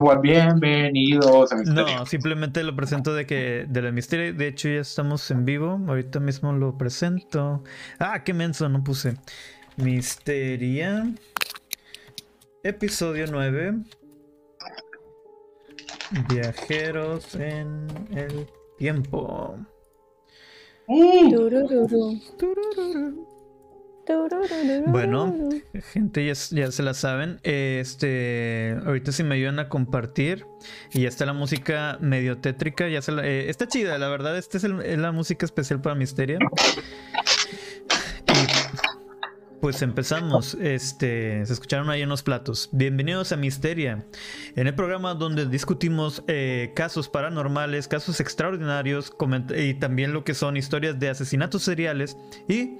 Bienvenidos a Misterio. No, simplemente lo presento de que de la Misterio. De hecho, ya estamos en vivo. Ahorita mismo lo presento. Ah, qué menso, no puse. Misteria. Episodio 9. Viajeros en el tiempo. Bueno, gente, ya, se la saben. Este, ahorita si me ayudan a compartir y ya está la música medio tétrica, ya se eh, está chida, la verdad. Esta es, la música especial para Misterio. pues empezamos. Este, se escucharon ahí unos platos. Bienvenidos a Misteria, en el programa donde discutimos eh, casos paranormales, casos extraordinarios y también lo que son historias de asesinatos seriales y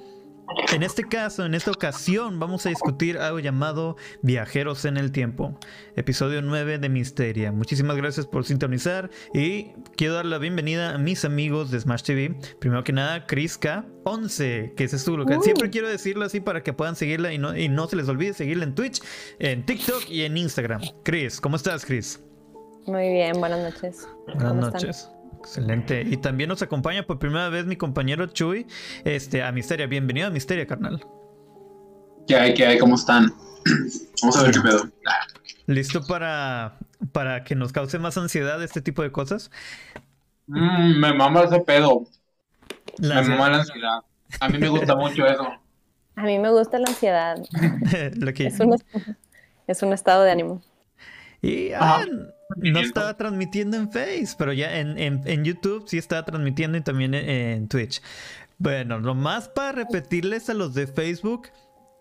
en este caso, en esta ocasión, vamos a discutir algo llamado Viajeros en el Tiempo, episodio 9 de Misteria. Muchísimas gracias por sintonizar y quiero dar la bienvenida a mis amigos de Smash TV. Primero que nada, Criska11, que es su local. Uh. Siempre quiero decirlo así para que puedan seguirla y no, y no se les olvide seguirla en Twitch, en TikTok y en Instagram. Chris, ¿cómo estás, Chris? Muy bien, buenas noches. Buenas noches. Excelente. Y también nos acompaña por primera vez mi compañero Chuy este, a Misteria. Bienvenido a Misteria, carnal. ¿Qué hay? ¿Qué hay? ¿Cómo están? Vamos a ver qué pedo. ¿Listo para, para que nos cause más ansiedad este tipo de cosas? Mm, me mama ese pedo. me mama la ansiedad. A mí me gusta mucho eso. A mí me gusta la ansiedad. es, un, es un estado de ánimo. Y ah, no estaba transmitiendo en Face, pero ya en, YouTube sí estaba transmitiendo y también en, Twitch. Bueno, nomás para repetirles a los de Facebook,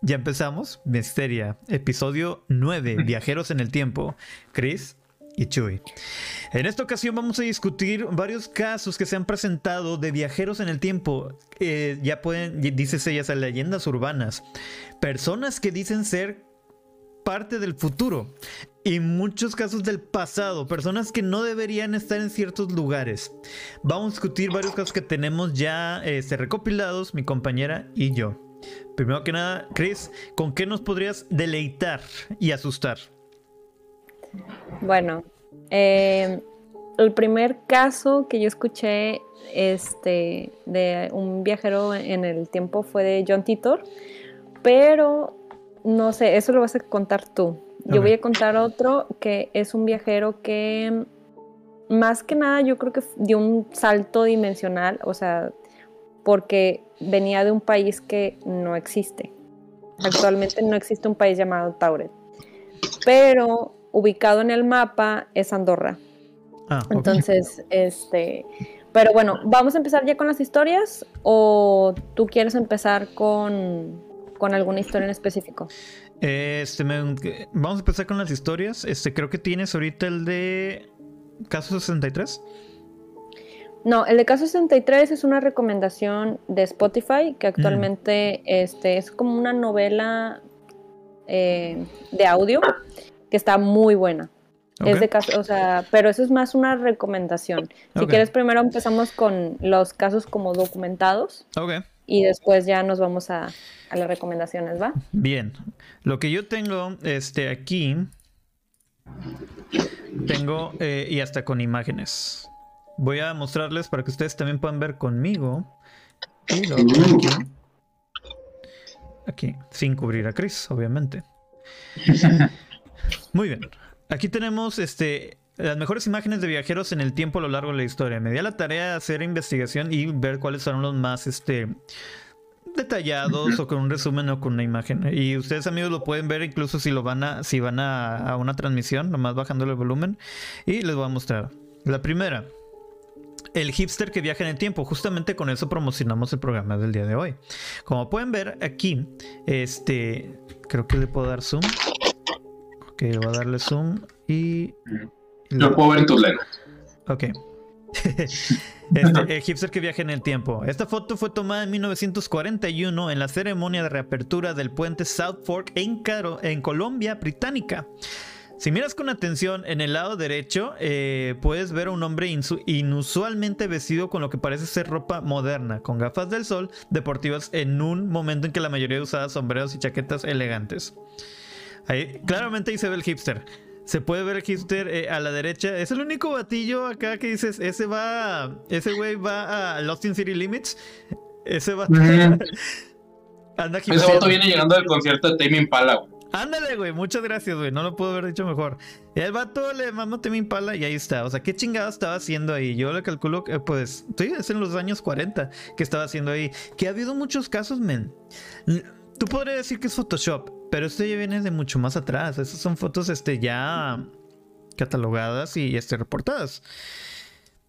ya empezamos. Misteria, episodio 9, Viajeros en el Tiempo. Chris y Chuy. En esta ocasión vamos a discutir varios casos que se han presentado de viajeros en el tiempo. Eh, ya pueden, dices ellas, leyendas urbanas. Personas que dicen ser parte del futuro y muchos casos del pasado, personas que no deberían estar en ciertos lugares. Vamos a discutir varios casos que tenemos ya este, recopilados, mi compañera y yo. Primero que nada, Chris, ¿con qué nos podrías deleitar y asustar? Bueno, eh, el primer caso que yo escuché este, de un viajero en el tiempo fue de John Titor, pero no sé, eso lo vas a contar tú. Yo voy a contar otro que es un viajero que más que nada yo creo que dio un salto dimensional, o sea, porque venía de un país que no existe. Actualmente no existe un país llamado Tauret, pero ubicado en el mapa es Andorra. Ah, Entonces, este, pero bueno, ¿vamos a empezar ya con las historias o tú quieres empezar con, con alguna historia en específico? Este, vamos a empezar con las historias. Este, creo que tienes ahorita el de Caso 63. No, el de Caso 63 es una recomendación de Spotify que actualmente mm. este, es como una novela eh, de audio que está muy buena. Es de caso, o sea, pero eso es más una recomendación. Si quieres, primero empezamos con los casos como documentados. Ok y después ya nos vamos a, las recomendaciones, ¿va? Bien. Lo que yo tengo este, aquí, tengo eh, y hasta con imágenes. Voy a mostrarles para que ustedes también puedan ver conmigo. Y lo aquí. Aquí, sin cubrir a Chris, obviamente. Muy bien. Aquí tenemos este las mejores imágenes de viajeros en el tiempo a lo largo de la historia. Me di a la tarea de hacer investigación y ver cuáles son los más este, detallados o con un resumen o con una imagen. Y ustedes amigos lo pueden ver incluso si lo van a, si van a, una transmisión, nomás bajándole el volumen. Y les voy a mostrar. La primera. El hipster que viaja en el tiempo. Justamente con eso promocionamos el programa del día de hoy. Como pueden ver aquí, este. Creo que le puedo dar zoom. Ok, voy a darle zoom y. Lo puedo ver tus lentes. Ok. este, el hipster que viaja en el tiempo. Esta foto fue tomada en 1941 en la ceremonia de reapertura del puente South Fork en, en Colombia Británica. Si miras con atención en el lado derecho, eh, puedes ver a un hombre inusualmente vestido con lo que parece ser ropa moderna, con gafas del sol deportivas en un momento en que la mayoría usaba sombreros y chaquetas elegantes. Ahí, claramente ahí se ve el hipster. Se puede ver aquí usted eh, a la derecha. Es el único batillo acá que dices, ese va, ese güey va a Lost in City Limits. Ese va. Anda aquí. Ese vato viene llegando del concierto de Tame Impala, güey. Ándale, güey, muchas gracias, güey. No lo puedo haber dicho mejor. El vato le mamó Tame Impala y ahí está. O sea, ¿qué chingado estaba haciendo ahí? Yo le calculo que, pues, sí, es en los años 40 que estaba haciendo ahí. Que ha habido muchos casos, men. Tú podrías decir que es Photoshop, pero esto ya viene de mucho más atrás. Esas son fotos este, ya catalogadas y este, reportadas.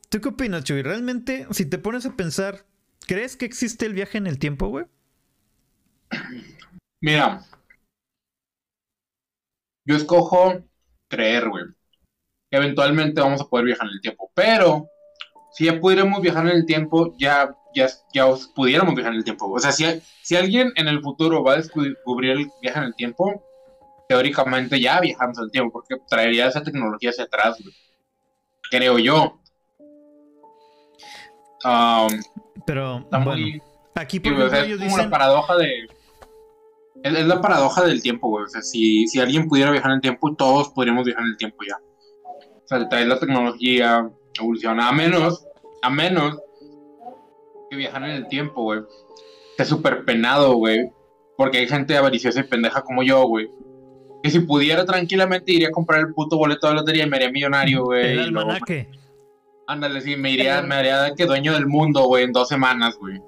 ¿Tú qué opinas, Chuy? Realmente, si te pones a pensar, ¿crees que existe el viaje en el tiempo, güey? Mira, yo escojo creer, güey. Que eventualmente vamos a poder viajar en el tiempo. Pero, si ya pudiéramos viajar en el tiempo, ya, ya, ya pudiéramos viajar en el tiempo. O sea, si, si alguien en el futuro va a descubrir el viaje en el tiempo, teóricamente ya viajamos en el tiempo, porque traería esa tecnología hacia atrás, güey. Creo yo. Um, Pero, bueno, aquí por ejemplo, es como la paradoja de es, la paradoja del tiempo, güey. O sea, si, si alguien pudiera viajar en el tiempo, todos podríamos viajar en el tiempo ya. O sea, traer la tecnología, evoluciona. A menos, a menos que viajar en el tiempo, güey. Es súper penado, güey. Porque hay gente avariciosa y pendeja como yo, güey. Que si pudiera tranquilamente iría a comprar el puto boleto de lotería y me haría millonario, güey. El almanaque. Ándale, sí, me iría, me haría que dueño del mundo, güey, en dos semanas, güey.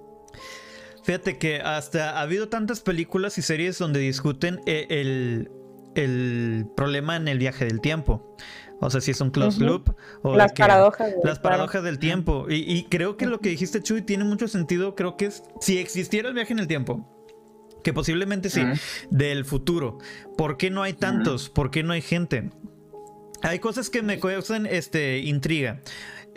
Fíjate que hasta ha habido tantas películas y series donde discuten eh, el, problema en el viaje del tiempo. O sea, si es un closed loop o las paradojas. Las paradojas del tiempo. Y, creo que lo que dijiste, Chuy, tiene mucho sentido. Creo que es, si existiera el viaje en el tiempo, que posiblemente sí, del futuro, ¿por qué no hay tantos? ¿Por qué no hay gente? Hay cosas que me causan este, intriga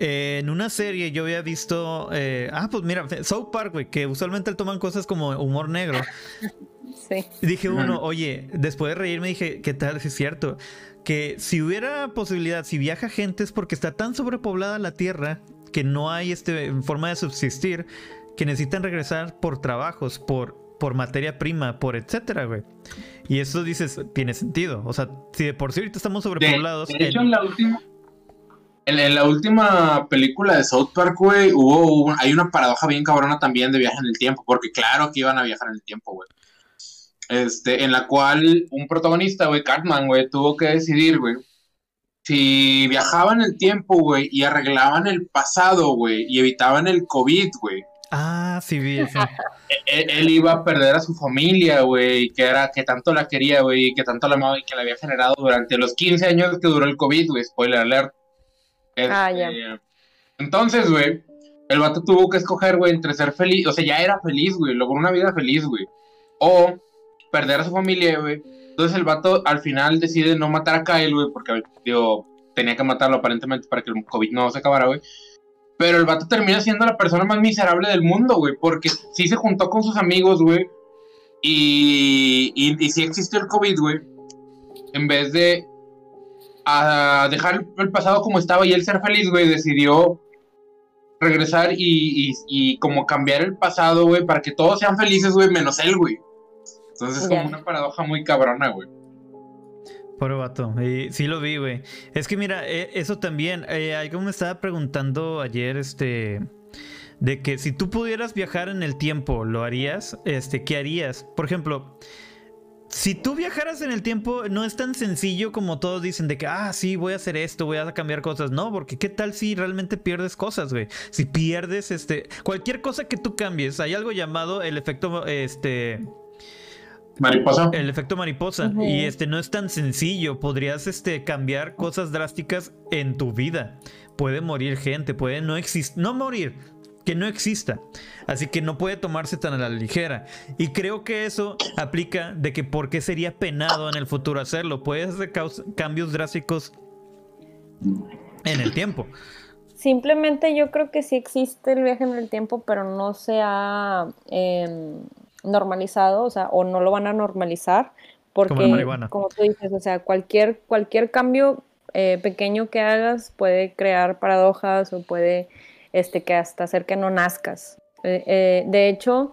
en una serie yo había visto. Eh, ah, pues mira, South Park, güey, que usualmente toman cosas como humor negro. Sí. dije uno, oye, después de reírme dije, ¿qué tal? Si es cierto. Que si hubiera posibilidad, si viaja gente es porque está tan sobrepoblada la Tierra que no hay este, forma de subsistir, que necesitan regresar por trabajos, por, por materia prima, por etcétera, güey. Y eso dices, tiene sentido. O sea, si de por sí ahorita estamos sobrepoblados. De, hecho, en la última en, la última película de South Park, güey, hubo hay una paradoja bien cabrona también de viaje en el tiempo, porque claro que iban a viajar en el tiempo, güey. Este, en la cual un protagonista, güey, Cartman, güey, tuvo que decidir, güey, si viajaban el tiempo, güey, y arreglaban el pasado, güey, y evitaban el COVID, güey. Ah, sí, vi eso. E, e, él, iba a perder a su familia, güey, que era, que tanto la quería, güey, que tanto la amaba y que la había generado durante los 15 años que duró el COVID, güey, spoiler alert. Ah, este, entonces, güey, el vato tuvo que escoger, güey, entre ser feliz, o sea, ya era feliz, güey, logró una vida feliz, güey, o perder a su familia, güey. Entonces el vato al final decide no matar a Kyle, güey, porque, digo, tenía que matarlo aparentemente para que el COVID no se acabara, güey. Pero el vato termina siendo la persona más miserable del mundo, güey, porque sí se juntó con sus amigos, güey, y, y, y sí existió el COVID, güey. En vez de a dejar el pasado como estaba y él ser feliz, güey, decidió regresar y, como cambiar el pasado, güey, para que todos sean felices, güey, menos él, güey. Entonces es como una paradoja muy cabrona, güey. Pobre vato, y sí lo vi, güey. Es que mira, eh, eso también, eh, algo me estaba preguntando ayer, este, de que si tú pudieras viajar en el tiempo, ¿lo harías? Este, ¿qué harías? Por ejemplo, si tú viajaras en el tiempo, no es tan sencillo como todos dicen de que, ah, sí, voy a hacer esto, voy a cambiar cosas. No, porque qué tal si realmente pierdes cosas, güey. Si pierdes, este, cualquier cosa que tú cambies, hay algo llamado el efecto, este... Mariposa. El efecto mariposa. Y este no es tan sencillo. Podrías este, cambiar cosas drásticas en tu vida. Puede morir gente, puede no existir. No morir, que no exista. Así que no puede tomarse tan a la ligera. Y creo que eso aplica de que por qué sería penado en el futuro hacerlo. Puede hacer cambios drásticos en el tiempo. Simplemente yo creo que sí existe el viaje en el tiempo, pero no se ha em, normalizado, o sea, o no lo van a normalizar. Porque, como, tú dices, o sea, cualquier, cualquier cambio eh, pequeño que hagas puede crear paradojas o puede este, que hasta hacer que no nazcas. Eh, eh, de hecho,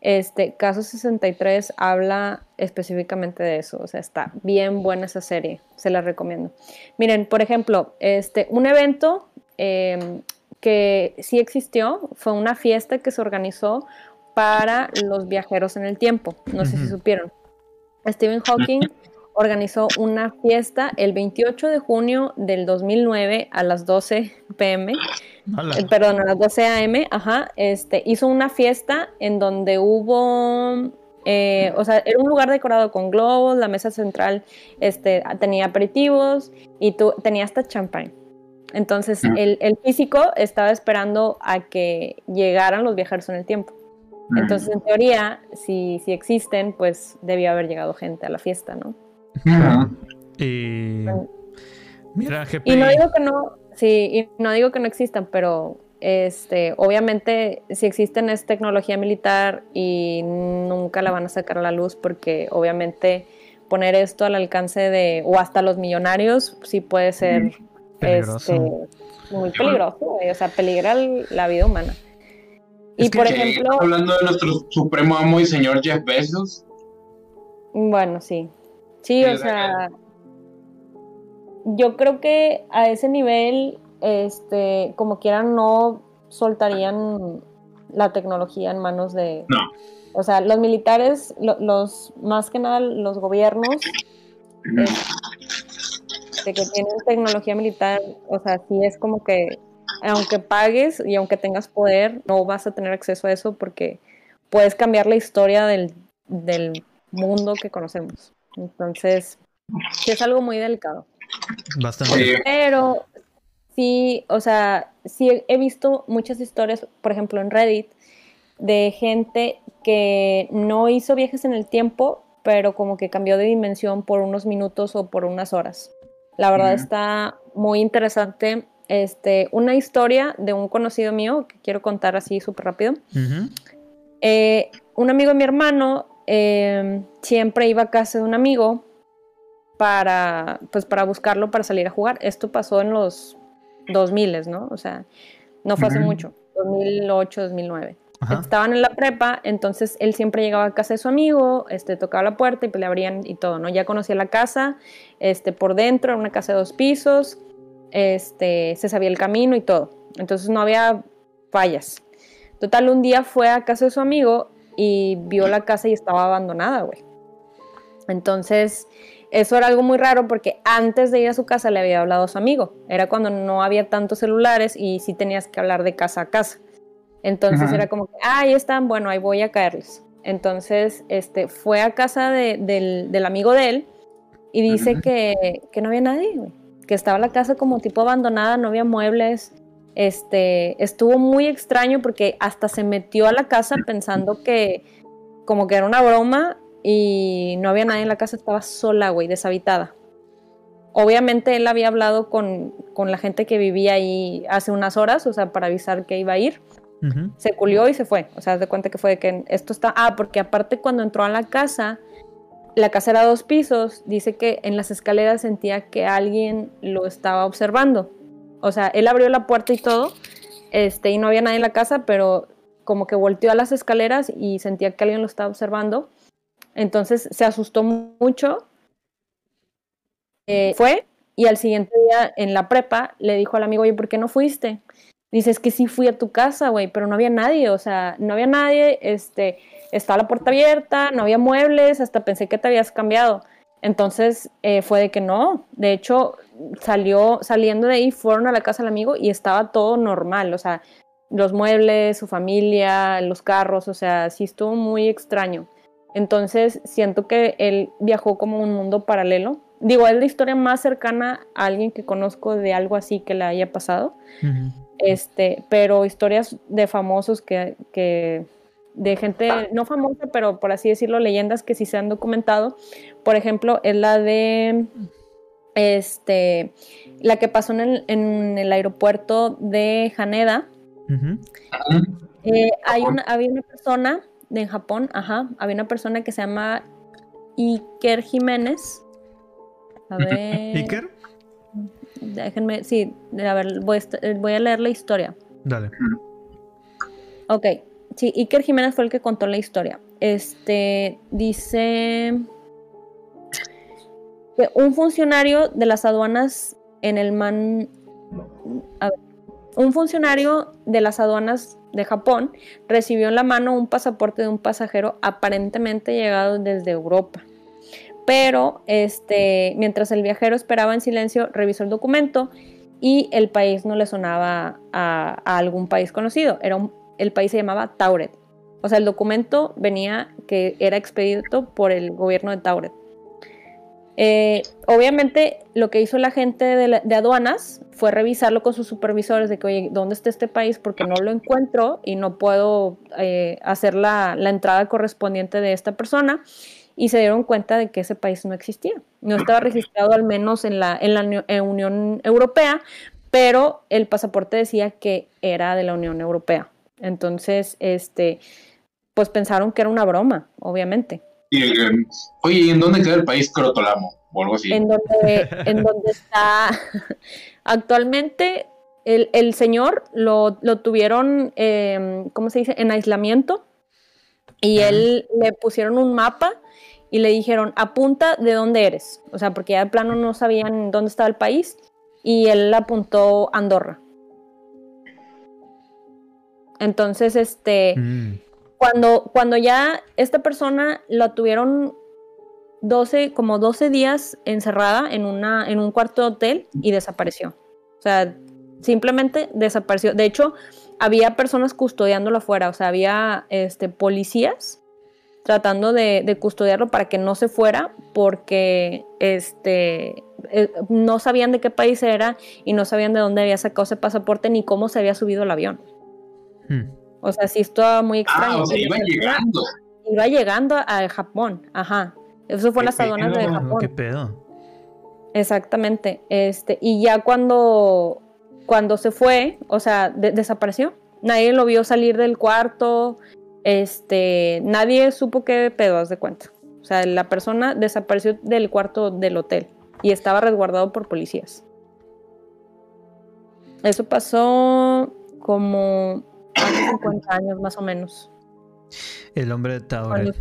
Este, Caso 63 habla específicamente de eso, o sea, está bien buena esa serie, se la recomiendo. Miren, por ejemplo, este, un evento em, que sí existió fue una fiesta que se organizó para los viajeros en el tiempo, no sé si supieron. Stephen Hawking organizó una fiesta el 28 de junio del 2009 a las 12 pm, eh, perdón, a las 12 am, ajá, este, hizo una fiesta en donde hubo, eh, o sea, era un lugar decorado con globos, la mesa central este, tenía aperitivos y tú, tenía hasta champán. Entonces, el, el, físico estaba esperando a que llegaran los viajeros en el tiempo. Entonces, en teoría, si, si existen, pues debía haber llegado gente a la fiesta, ¿no? Y. Mira, Y no digo que no. Sí, y no digo que no existan, pero este, obviamente si existen es tecnología militar y nunca la van a sacar a la luz porque obviamente poner esto al alcance de o hasta los millonarios sí puede ser este, muy peligroso, o sea, peligra la vida humana. Y por ejemplo, hablando de nuestro supremo amo y señor Jeff Bezos. Bueno, sí. Sí, o sea, yo creo que a ese nivel, este, como quieran, no soltarían la tecnología en manos de... No. O sea, los militares, los más que nada los gobiernos, de que tienen tecnología militar, o sea, sí es como que aunque pagues y aunque tengas poder, no vas a tener acceso a eso porque puedes cambiar la historia del, del mundo que conocemos. Entonces, sí es algo muy delicado. Bastante. Pero sí, o sea, sí he visto muchas historias, por ejemplo, en Reddit, de gente que no hizo viajes en el tiempo, pero como que cambió de dimensión por unos minutos o por unas horas. La verdad está muy interesante. Este, una historia de un conocido mío que quiero contar así súper rápido. Eh, un amigo de mi hermano Em, siempre iba a casa de un amigo para, pues, para buscarlo para salir a jugar. Esto pasó en los 2000, ¿no? O sea, no fue hace mucho, 2008, 2009. Estaban en la prepa, entonces él siempre llegaba a casa de su amigo, este, tocaba la puerta y pues le abrían y todo, ¿no? Ya conocía la casa, este, por dentro, era una casa de dos pisos, este, se sabía el camino y todo. Entonces no había fallas. Total, un día fue a casa de su amigo y vio la casa y estaba abandonada, güey. Entonces, eso era algo muy raro porque antes de ir a su casa le había hablado a su amigo. Era cuando no había tantos celulares y sí tenías que hablar de casa a casa. Entonces era como que, ah, ahí están, bueno, ahí voy a caerles. Entonces, este, fue a casa del, amigo de él y dice que, que, no había nadie, güey. Que estaba la casa como tipo abandonada, no había muebles, este, estuvo muy extraño porque hasta se metió a la casa pensando que como que era una broma y no había nadie en la casa, estaba sola, güey, deshabitada. Obviamente él había hablado con, la gente que vivía ahí hace unas horas, o sea, para avisar que iba a ir. Se culió y se fue. O sea, de cuenta que fue que esto está. Ah, porque aparte cuando entró a la casa, la casa era dos pisos, dice que en las escaleras sentía que alguien lo estaba observando. O sea, él abrió la puerta y todo, este, y no había nadie en la casa, pero como que volteó a las escaleras y sentía que alguien lo estaba observando. Entonces se asustó mucho. Eh, fue y al siguiente día en la prepa le dijo al amigo, oye, ¿por qué no fuiste? Dice, es que sí fui a tu casa, güey, pero no había nadie, o sea, no había nadie, este, estaba la puerta abierta, no había muebles, hasta pensé que te habías cambiado. Entonces eh, fue de que no, de hecho salió, saliendo de ahí, fueron a la casa del amigo y estaba todo normal, o sea, los muebles, su familia, los carros, o sea, sí estuvo muy extraño. Entonces siento que él viajó como un mundo paralelo. Digo, es la historia más cercana a alguien que conozco de algo así que le haya pasado. Este, pero historias de famosos que, que de gente no famosa, pero por así decirlo, leyendas que sí se han documentado. Por ejemplo, es la de este la que pasó en el, aeropuerto de Haneda. Eh, hay una, había una persona de en Japón, ajá, había una persona que se llama Iker Jiménez. A ver. ¿Iker? Déjenme, sí, a ver, voy a, voy a leer la historia. Dale. Ok, sí, Iker Jiménez fue el que contó la historia. Este dice que un funcionario de las aduanas en el man. un funcionario de las aduanas de Japón recibió en la mano un pasaporte de un pasajero aparentemente llegado desde Europa. Pero este, mientras el viajero esperaba en silencio, revisó el documento y el país no le sonaba a, algún país conocido. Era el país se llamaba Tauret. O sea, el documento venía que era expedito por el gobierno de Tauret. Eh, obviamente lo que hizo la gente de, aduanas fue revisarlo con sus supervisores de que, oye, ¿dónde está este país? Porque no lo encuentro y no puedo eh, hacer la, entrada correspondiente de esta persona. Y se dieron cuenta de que ese país no existía. No estaba registrado al menos en la, en la Unión Europea, pero el pasaporte decía que era de la Unión Europea. Entonces, este, pues pensaron que era una broma, obviamente. oye, ¿y en dónde queda el país Crotolamo? O algo así. En donde, en donde está actualmente el, señor lo, tuvieron, em, ¿cómo se dice? En aislamiento. Y él le pusieron un mapa y le dijeron, apunta de dónde eres. O sea, porque ya de plano no sabían dónde estaba el país. Y él apuntó Andorra. Entonces, este, mm. cuando, cuando ya esta persona la tuvieron 12, como 12 días encerrada en, una, en un cuarto de hotel y desapareció. O sea, simplemente desapareció. De hecho, había personas custodiándolo afuera, o sea, había este, policías tratando de, custodiarlo para que no se fuera porque este, eh, no sabían de qué país era y no sabían de dónde había sacado ese pasaporte ni cómo se había subido el avión. Hmm. O sea, sí estaba muy extraño. Ah, o sea, iba llegando. Iba llegando a Japón, ajá. Eso fue las aduanas de Japón. ¿Qué pedo? Exactamente. Este, y ya cuando, cuando se fue, o sea, desapareció. Nadie lo vio salir del cuarto. Este, nadie supo qué pedo, haz de cuenta. O sea, la persona desapareció del cuarto del hotel y estaba resguardado por policías. Eso pasó como 50 años más o menos. El hombre de Tauret.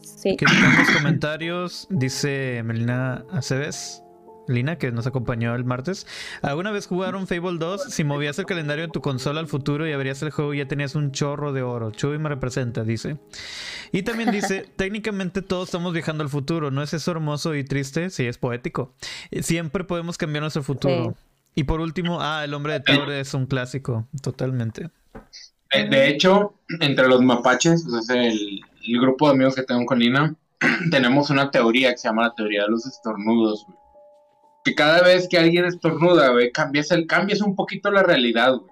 Sí. ¿Qué los comentarios? Dice Melina Aceves. Lina, que nos acompañó el martes. ¿Alguna vez jugaron Fable 2? Si movías el calendario de tu consola al futuro y abrías el juego, ya tenías un chorro de oro. Chuy me representa, dice. Y también dice: técnicamente todos estamos viajando al futuro. ¿No es eso hermoso y triste? Sí, es poético. Siempre podemos cambiar nuestro futuro. Y por último, ah, el hombre de Tauret es un clásico, totalmente. De, hecho, entre los mapaches, el, grupo de amigos que tengo con Lina, tenemos una teoría que se llama la teoría de los estornudos, Que cada vez que alguien estornuda, güey, cambias, el, cambias un poquito la realidad, güey.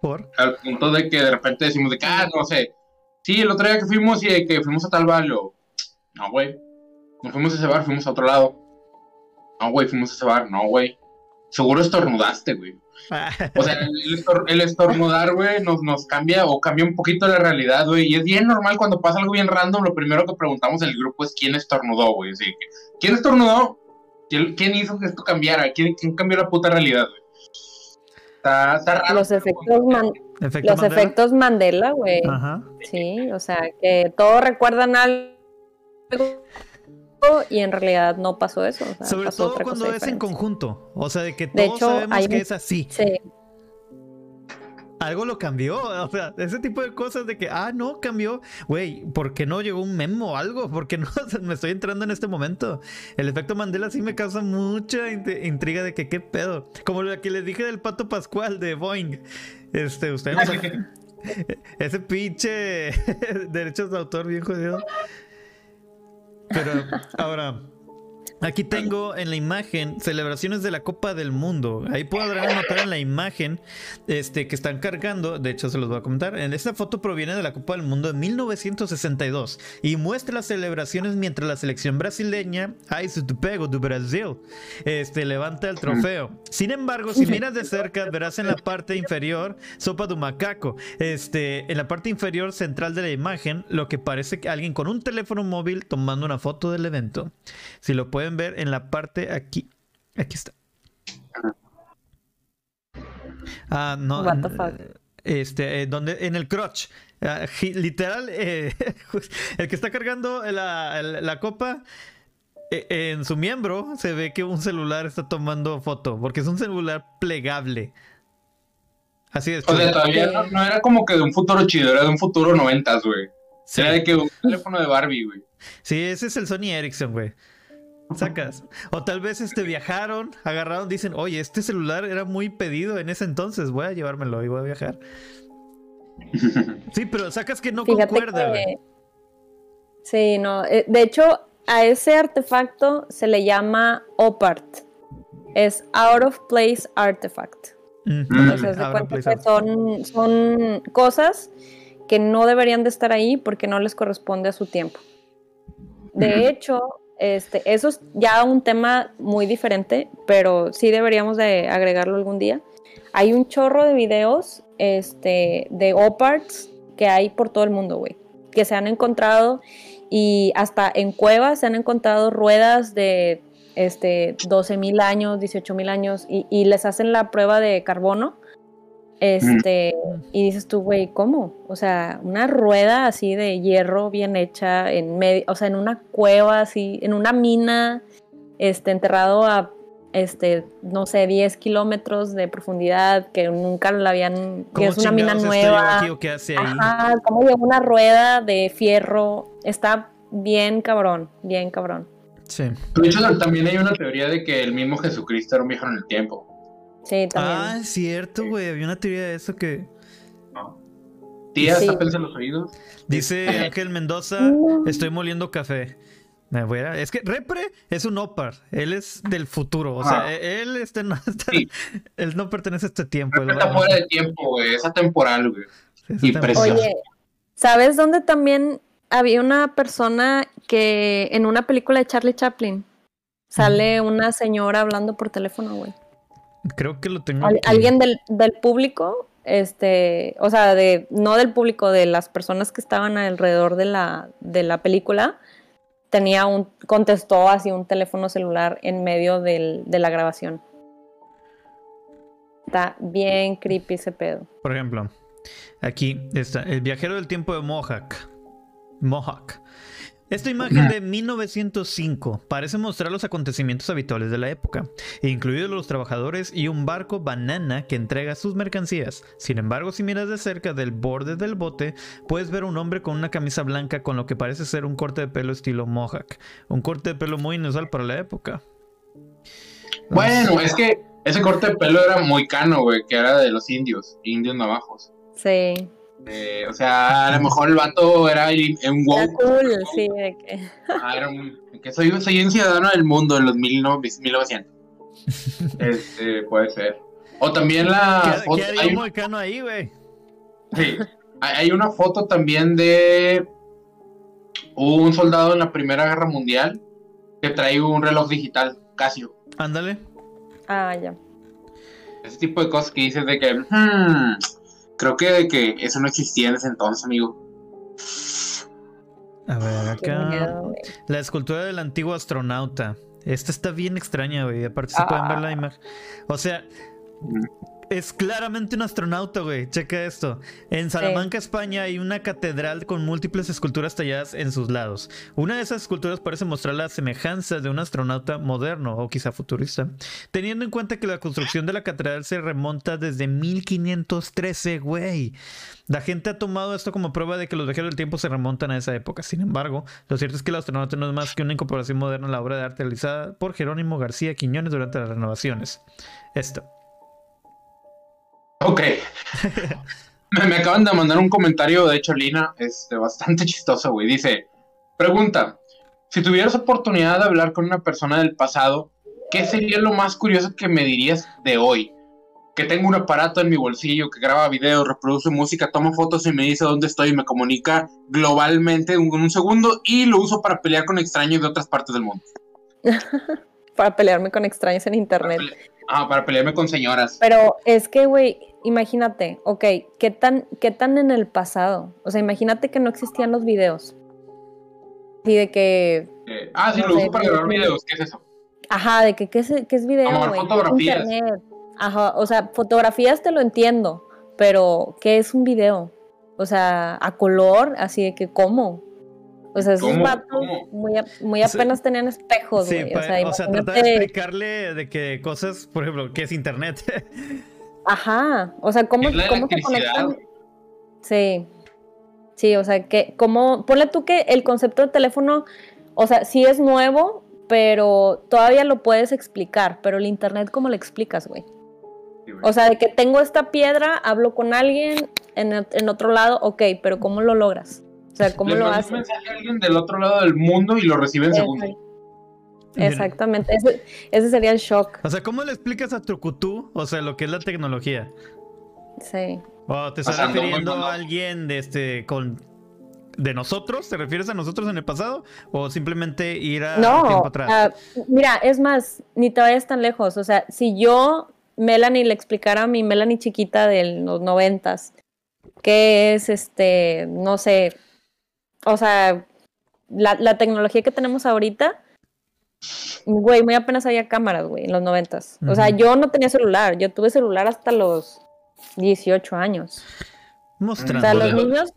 ¿Por? Al punto de que de repente decimos de que, ah, no sé, sí, el otro día que fuimos y de que fuimos a tal barrio. No, güey. No fuimos a ese bar, fuimos a otro lado. No, güey, fuimos a ese bar. No, güey. Seguro estornudaste, güey. O sea, el, estornudar, güey, nos, nos cambia o cambia un poquito la realidad, güey. Y es bien normal cuando pasa algo bien random, lo primero que preguntamos en el grupo es quién estornudó, güey. ¿Quién estornudó? ¿Quién hizo que esto cambiara? ¿Quién, quién cambió la puta realidad, güey? Está, raro. Los efectos, los efectos Mandela, güey. Sí, o sea, que todos recuerdan algo y en realidad no pasó eso. Sobre todo cuando es en conjunto. O sea, de que todos sabemos que es así. Sí. Algo lo cambió, o sea, ese tipo de cosas de que, ah, no, cambió, güey, ¿por qué no llegó un memo o algo? ¿Por qué no me estoy entrando en este momento? El efecto Mandela sí me causa mucha intriga de que qué pedo. Como lo que les dije del pato Pascual de Boeing. Este, ustedes no Ese pinche derechos de autor bien jodido. Pero ahora, Aquí tengo en la imagen celebraciones de la Copa del Mundo. Ahí podrán notar en la imagen este, que están cargando. De hecho, se los voy a comentar. En esta foto proviene de la Copa del Mundo de 1962 y muestra las celebraciones mientras la selección brasileña, Aizu Pego do Brasil, este, levanta el trofeo. Sin embargo, si miras de cerca, verás en la parte inferior Sopa do Macaco. Este, en la parte inferior central de la imagen, lo que parece que alguien con un teléfono móvil tomando una foto del evento. Si lo pueden ver en la parte aquí. Aquí está. Ah, no. Este, eh, donde, en el crotch. Ah, literal, eh, el que está cargando la, copa eh, en su miembro se ve que un celular está tomando foto, porque es un celular plegable. Así es. O sea, todavía no, era como que de un futuro chido, era de un futuro noventas, güey. Era de que un teléfono de Barbie, güey. Sí, ese es el Sony Ericsson, güey. Sacas. O tal vez este viajaron, agarraron, dicen, oye, este celular era muy pedido en ese entonces, voy a llevármelo y voy a viajar. Sí, pero sacas que no concuerda. Sí, no. Eh, de hecho, a ese artefacto se le llama OPART. Es Out of Place Artifact. Entonces, de cuenta que son, son cosas que no deberían de estar ahí porque no les corresponde a su tiempo. De hecho, este, eso es ya un tema muy diferente, pero sí deberíamos de agregarlo algún día. Hay un chorro de videos este, de OPARTs que hay por todo el mundo, güey, que se han encontrado y hasta en cuevas se han encontrado ruedas de este, 12 mil años, 18 mil años y, les hacen la prueba de carbono. Este, y dices tú, güey, ¿cómo? O sea, una rueda así de hierro bien hecha en medio, o sea, en una cueva así, en una mina, este, enterrado a este, no sé, 10 kilómetros de profundidad, que nunca la habían, que es una mina nueva. ¿qué hace ahí? Ajá, como llegó una rueda de fierro, está bien cabrón, bien cabrón. Sí. De hecho, también hay una teoría de que el mismo Jesucristo era un viejo en el tiempo. Sí, también. Ah, es cierto, güey, había una teoría de eso que... Tía, sí. en los oídos. Dice Ángel Mendoza, estoy moliendo café. Me voy a... Es que Repre es un Opar. Él es del futuro. O sea, él este no, él no pertenece a este tiempo. está fuera de tiempo, güey. Es atemporal, güey. y precioso. Oye, ¿sabes dónde también había una persona que en una película de Charlie Chaplin sale una señora hablando por teléfono, güey? Creo que lo tengo. Alguien del, del público este, o sea, de, no del público, de las personas que estaban alrededor de la, de la película, tenía un, contestó así un teléfono celular en medio del, de la grabación. Está bien creepy ese pedo. Por ejemplo, aquí está el viajero del tiempo de Mohawk. Mohawk. Esta imagen de 1905 parece mostrar los acontecimientos habituales de la época, incluidos los trabajadores y un barco banana que entrega sus mercancías. Sin embargo, si miras de cerca del borde del bote, puedes ver un hombre con una camisa blanca con lo que parece ser un corte de pelo estilo mohawk, un corte de pelo muy inusual para la época. Bueno, es que ese corte de pelo era muy cano, güey, que era de los indios, indios navajos. Sí. Eh, o sea, a lo mejor el vato era un woke. Cool, sí, de que. Ah, era un, que soy, soy un ciudadano del mundo en los mil, 1900. este, puede ser. O también la foto. hay un ahí, güey. Sí. Hay una foto también de un soldado en la Primera Guerra Mundial que trae un reloj digital, Casio. Ándale. Ah, ya. Ese tipo de cosas que dices de que, hmm, Creo que, que eso no existía en ese entonces, amigo. A ver, acá. la escultura del antiguo astronauta. Esta está bien extraña, güey. Aparte, se pueden ver la ah. imagen. O sea, es claramente un astronauta, güey. Checa esto. En Salamanca, España, hay una catedral con múltiples esculturas talladas en sus lados. Una de esas esculturas parece mostrar la semejanza de un astronauta moderno o quizá futurista, teniendo en cuenta que la construcción de la catedral se remonta desde 1513, güey. La gente ha tomado esto como prueba de que los viajeros del tiempo se remontan a esa época. Sin embargo, lo cierto es que el astronauta no es más que una incorporación moderna a la obra de arte realizada por Jerónimo García Quiñones durante las renovaciones. Esto. Ok. me, acaban de mandar un comentario, de hecho, Lina, este, bastante chistoso, güey. Dice, pregunta, si tuvieras oportunidad de hablar con una persona del pasado, ¿qué sería lo más curioso que me dirías de hoy? Que tengo un aparato en mi bolsillo que graba videos, reproduce música, toma fotos y me dice dónde estoy y me comunica globalmente en un segundo y lo uso para pelear con extraños de otras partes del mundo. para pelearme con extraños en internet. Ah, para pelearme con señoras. Pero es que, güey, imagínate, ok, ¿qué tan, ¿qué tan en el pasado? O sea, imagínate que no existían los videos. Y de que... Eh, ah, sí, lo uso para grabar videos, ¿qué es eso? Ajá, de que qué es, qué es video, güey. fotografías. Ajá, o sea, fotografías te lo entiendo, pero ¿qué es un video? O sea, a color, así de que, ¿cómo? O sea, esos vatos muy, muy apenas tenían espejos, güey. o sea, o sea de explicarle de que cosas, por ejemplo, ¿qué es internet? Ajá. O sea, ¿cómo, ¿cómo se conectan? Sí. Sí, o sea, que, como, ponle tú que el concepto de teléfono, o sea, sí es nuevo, pero todavía lo puedes explicar, pero el internet, ¿cómo lo explicas, güey? o sea, de que tengo esta piedra, hablo con alguien en, en otro lado, ok, pero ¿cómo lo logras? O sea, ¿cómo lo haces? un mensaje a alguien del otro lado del mundo y lo recibe en segundos. Exactamente, ese, ese, sería el shock. O sea, ¿cómo le explicas a Trucutú, o sea, lo que es la tecnología? Sí. ¿O te estás refiriendo a alguien de este con de nosotros? ¿Te refieres a nosotros en el pasado? ¿O simplemente ir a tiempo atrás? Uh, mira, es más, ni te vayas tan lejos. O sea, si yo, Melanie, le explicara a mi Melanie chiquita de los noventas, que es este, no sé, o sea, la, la tecnología que tenemos ahorita, güey, muy apenas había cámaras, güey, en los noventas. O sea, yo no tenía celular, yo tuve celular hasta los 18 años. Mostrando. O sea, los niños,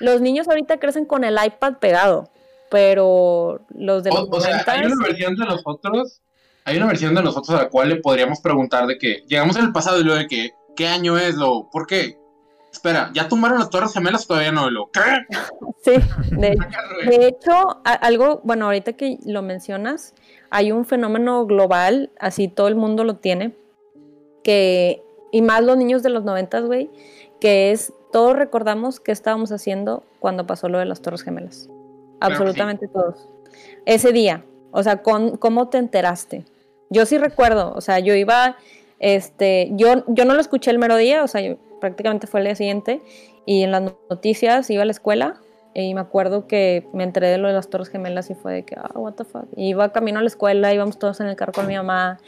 los niños ahorita crecen con el iPad pegado, pero los de los o, sea, hay una versión de nosotros, hay una versión de nosotros a la cual le podríamos preguntar de que llegamos en el pasado y lo de que qué año es lo, ¿por qué? Espera, ¿ya tumbaron las torres gemelas todavía no lo? ¿Qué? Sí, de, de hecho, algo, bueno, ahorita que lo mencionas, hay un fenómeno global, así todo el mundo lo tiene, que, y más los niños de los noventas, güey, que es todos recordamos qué estábamos haciendo cuando pasó lo de las Torres Gemelas. Absolutamente todos. Ese día, o sea, ¿cómo te enteraste? Yo sí recuerdo, o sea, yo iba, este, yo, yo no lo escuché el mero día, o sea, prácticamente fue el día siguiente, y en las noticias iba a la escuela, y me acuerdo que me enteré de lo de las Torres Gemelas y fue de que, ah, what the fuck. Y iba camino a la escuela, íbamos todos en el carro con mi mamá,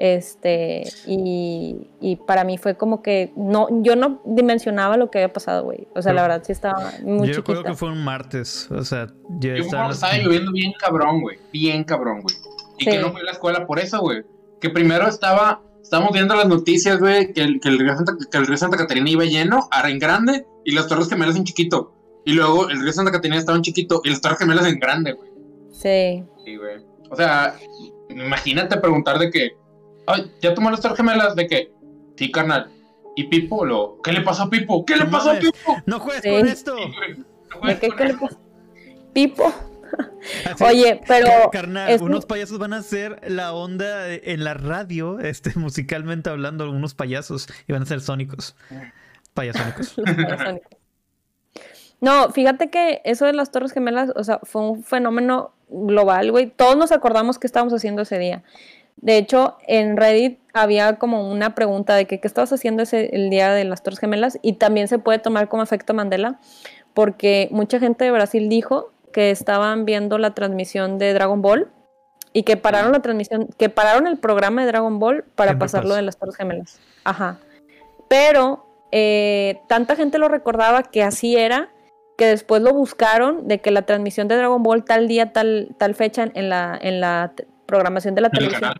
este, y, para mí fue como que no, yo no dimensionaba lo que había pasado, güey. O sea, la verdad sí estaba muy Yo recuerdo que fue un martes, o sea, yo, estaba, estaba lloviendo bien cabrón, güey, bien cabrón, güey. Y que no fui a la escuela por eso, güey. Que primero estaba, estábamos viendo las noticias, güey, que el, que, el río Santa, que el río Santa Catarina iba lleno, ahora en grande, y las Torres Gemelas en chiquito. Y luego el río Santa Catarina estaba en chiquito, y las Torres Gemelas en grande, güey. Sí. Sí, güey. O sea, imagínate preguntar de que ay, ya tomó las gemelas de que, sí, carnal. ¿Y Pipo? Lo, ¿Qué le pasó a Pipo? ¿Qué le pasó a Pipo? No juegues con esto. qué, le pasó? Pipo. Oye, pero. Carnal, unos payasos van a hacer la onda en la radio, este, musicalmente hablando, algunos payasos, y van a ser sónicos. Payasónicos. no, fíjate que eso de las Torres Gemelas, o sea, fue un fenómeno global, güey. Todos nos acordamos qué estábamos haciendo ese día. De hecho, en Reddit había como una pregunta de que qué estabas haciendo ese, el día de las Torres Gemelas y también se puede tomar como efecto Mandela porque mucha gente de Brasil dijo que estaban viendo la transmisión de Dragon Ball y que pararon la transmisión, que pararon el programa de Dragon Ball para pasarlo de las Torres Gemelas. Ajá. Pero eh, tanta gente lo recordaba que así era que después lo buscaron de que la transmisión de Dragon Ball tal día, tal, tal fecha en la, en la programación de la televisión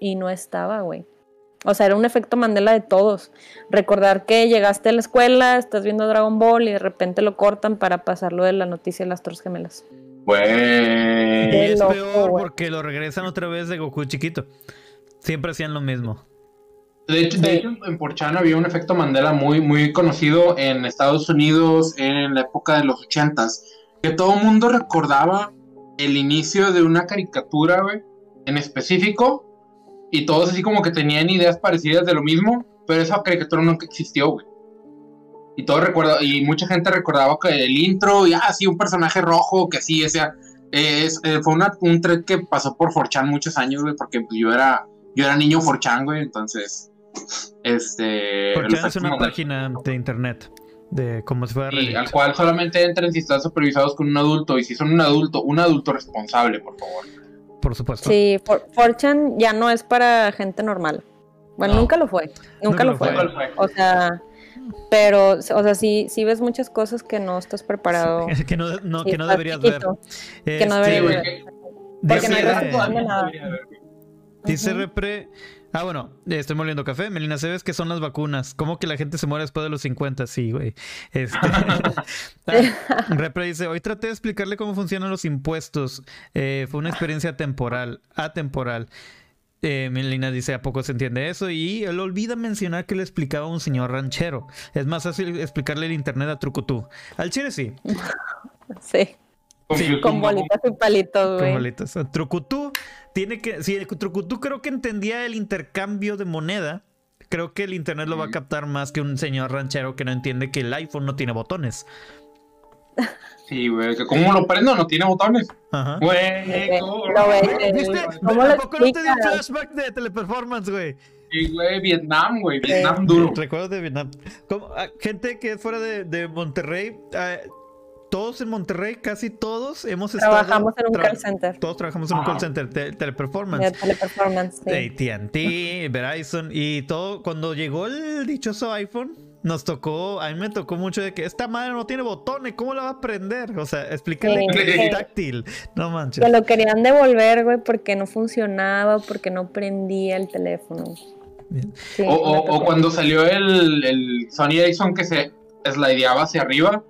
y, no estaba, güey. O sea, era un efecto Mandela de todos. Recordar que llegaste a la escuela, estás viendo Dragon Ball y de repente lo cortan para pasarlo de la noticia de las Torres Gemelas. Güey. Es peor porque lo regresan otra vez de Goku chiquito. Siempre hacían lo mismo. De hecho, en Porchan había un efecto Mandela muy, muy conocido en Estados Unidos en la época de los ochentas. Que todo el mundo recordaba el inicio de una caricatura, güey en específico y todos así como que tenían ideas parecidas de lo mismo, pero esa caricatura nunca existió, güey. Y todo recuerda, y mucha gente recordaba que el intro, y así ah, un personaje rojo, que así, o sea, es, eh, fue una, un thread que pasó por Forchan muchos años, güey, porque yo era, yo era niño Forchan, güey, entonces, este... Forchan es una página de internet de cómo se fue Y al cual solamente entran si están supervisados con un adulto, y si son un adulto, un adulto responsable, por favor por supuesto. Sí, for Fortune ya no es para gente normal. Bueno, nunca lo fue. Nunca, lo, fue. O sea, pero, o sea, sí, sí ves muchas cosas que no estás preparado. que no, que no deberías ver. Que no deberías ver. Porque dice, no hay nada. Dice Repre, Ah, bueno, estoy moliendo café. Melina, ¿sabes qué son las vacunas? ¿Cómo que la gente se muere después de los 50? Sí, güey. Este... Ah, Repre dice, hoy traté de explicarle cómo funcionan los impuestos. Eh, fue una experiencia temporal, atemporal. Eh, Melina dice, ¿a poco se entiende eso? Y él olvida mencionar que le explicaba a un señor ranchero. Es más fácil explicarle el internet a Trucutú. Al chile sí. Sí. Con bolitas y palitos, güey. Con bolitas. Trucutú tiene que. Si el Trucutú creo que entendía el intercambio de moneda, creo que el internet lo va a captar más que un señor ranchero que no entiende que el iPhone no tiene botones. Sí, güey, que cómo lo prendo, no tiene botones. Ajá. Güey, ¿cómo ¿Viste? ¿Cómo lo no te dio un flashback de teleperformance, güey? Sí, güey, Vietnam, güey, Vietnam duro. Recuerdo de Vietnam. Como, ah, gente que es fuera de, de Monterrey, uh, todos en Monterrey, casi todos hemos trabajamos estado... Trabajamos en un call center. Todos trabajamos en un call center de teleperformance. De teleperformance, sí. AT&T, Verizon y todo. Cuando llegó el dichoso iPhone, nos tocó, a mí me tocó mucho de que esta madre no tiene botones, ¿cómo la va a prender? O sea, explícale que es táctil, no manches. Que lo querían devolver, güey, porque no funcionaba, porque no prendía el teléfono. o, o, cuando salió el, el Sony Ericsson que se slideaba hacia arriba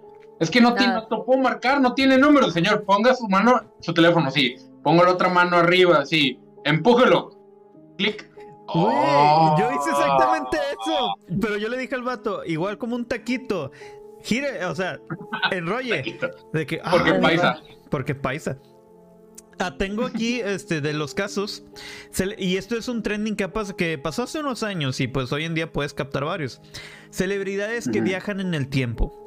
es que no, tiene, no puedo marcar, no tiene número, señor. Ponga su mano, su teléfono, sí. Ponga la otra mano arriba, sí. Empújelo. Clic. yo hice exactamente eso. Pero yo le dije al vato, igual como un taquito. Gire, o sea, enrolle. de que, porque ah, paisa. Porque paisa. Ah, tengo aquí este de los casos y esto es un trending que, que pasó hace unos años y pues hoy en día puedes captar varios. Celebridades que viajan en el tiempo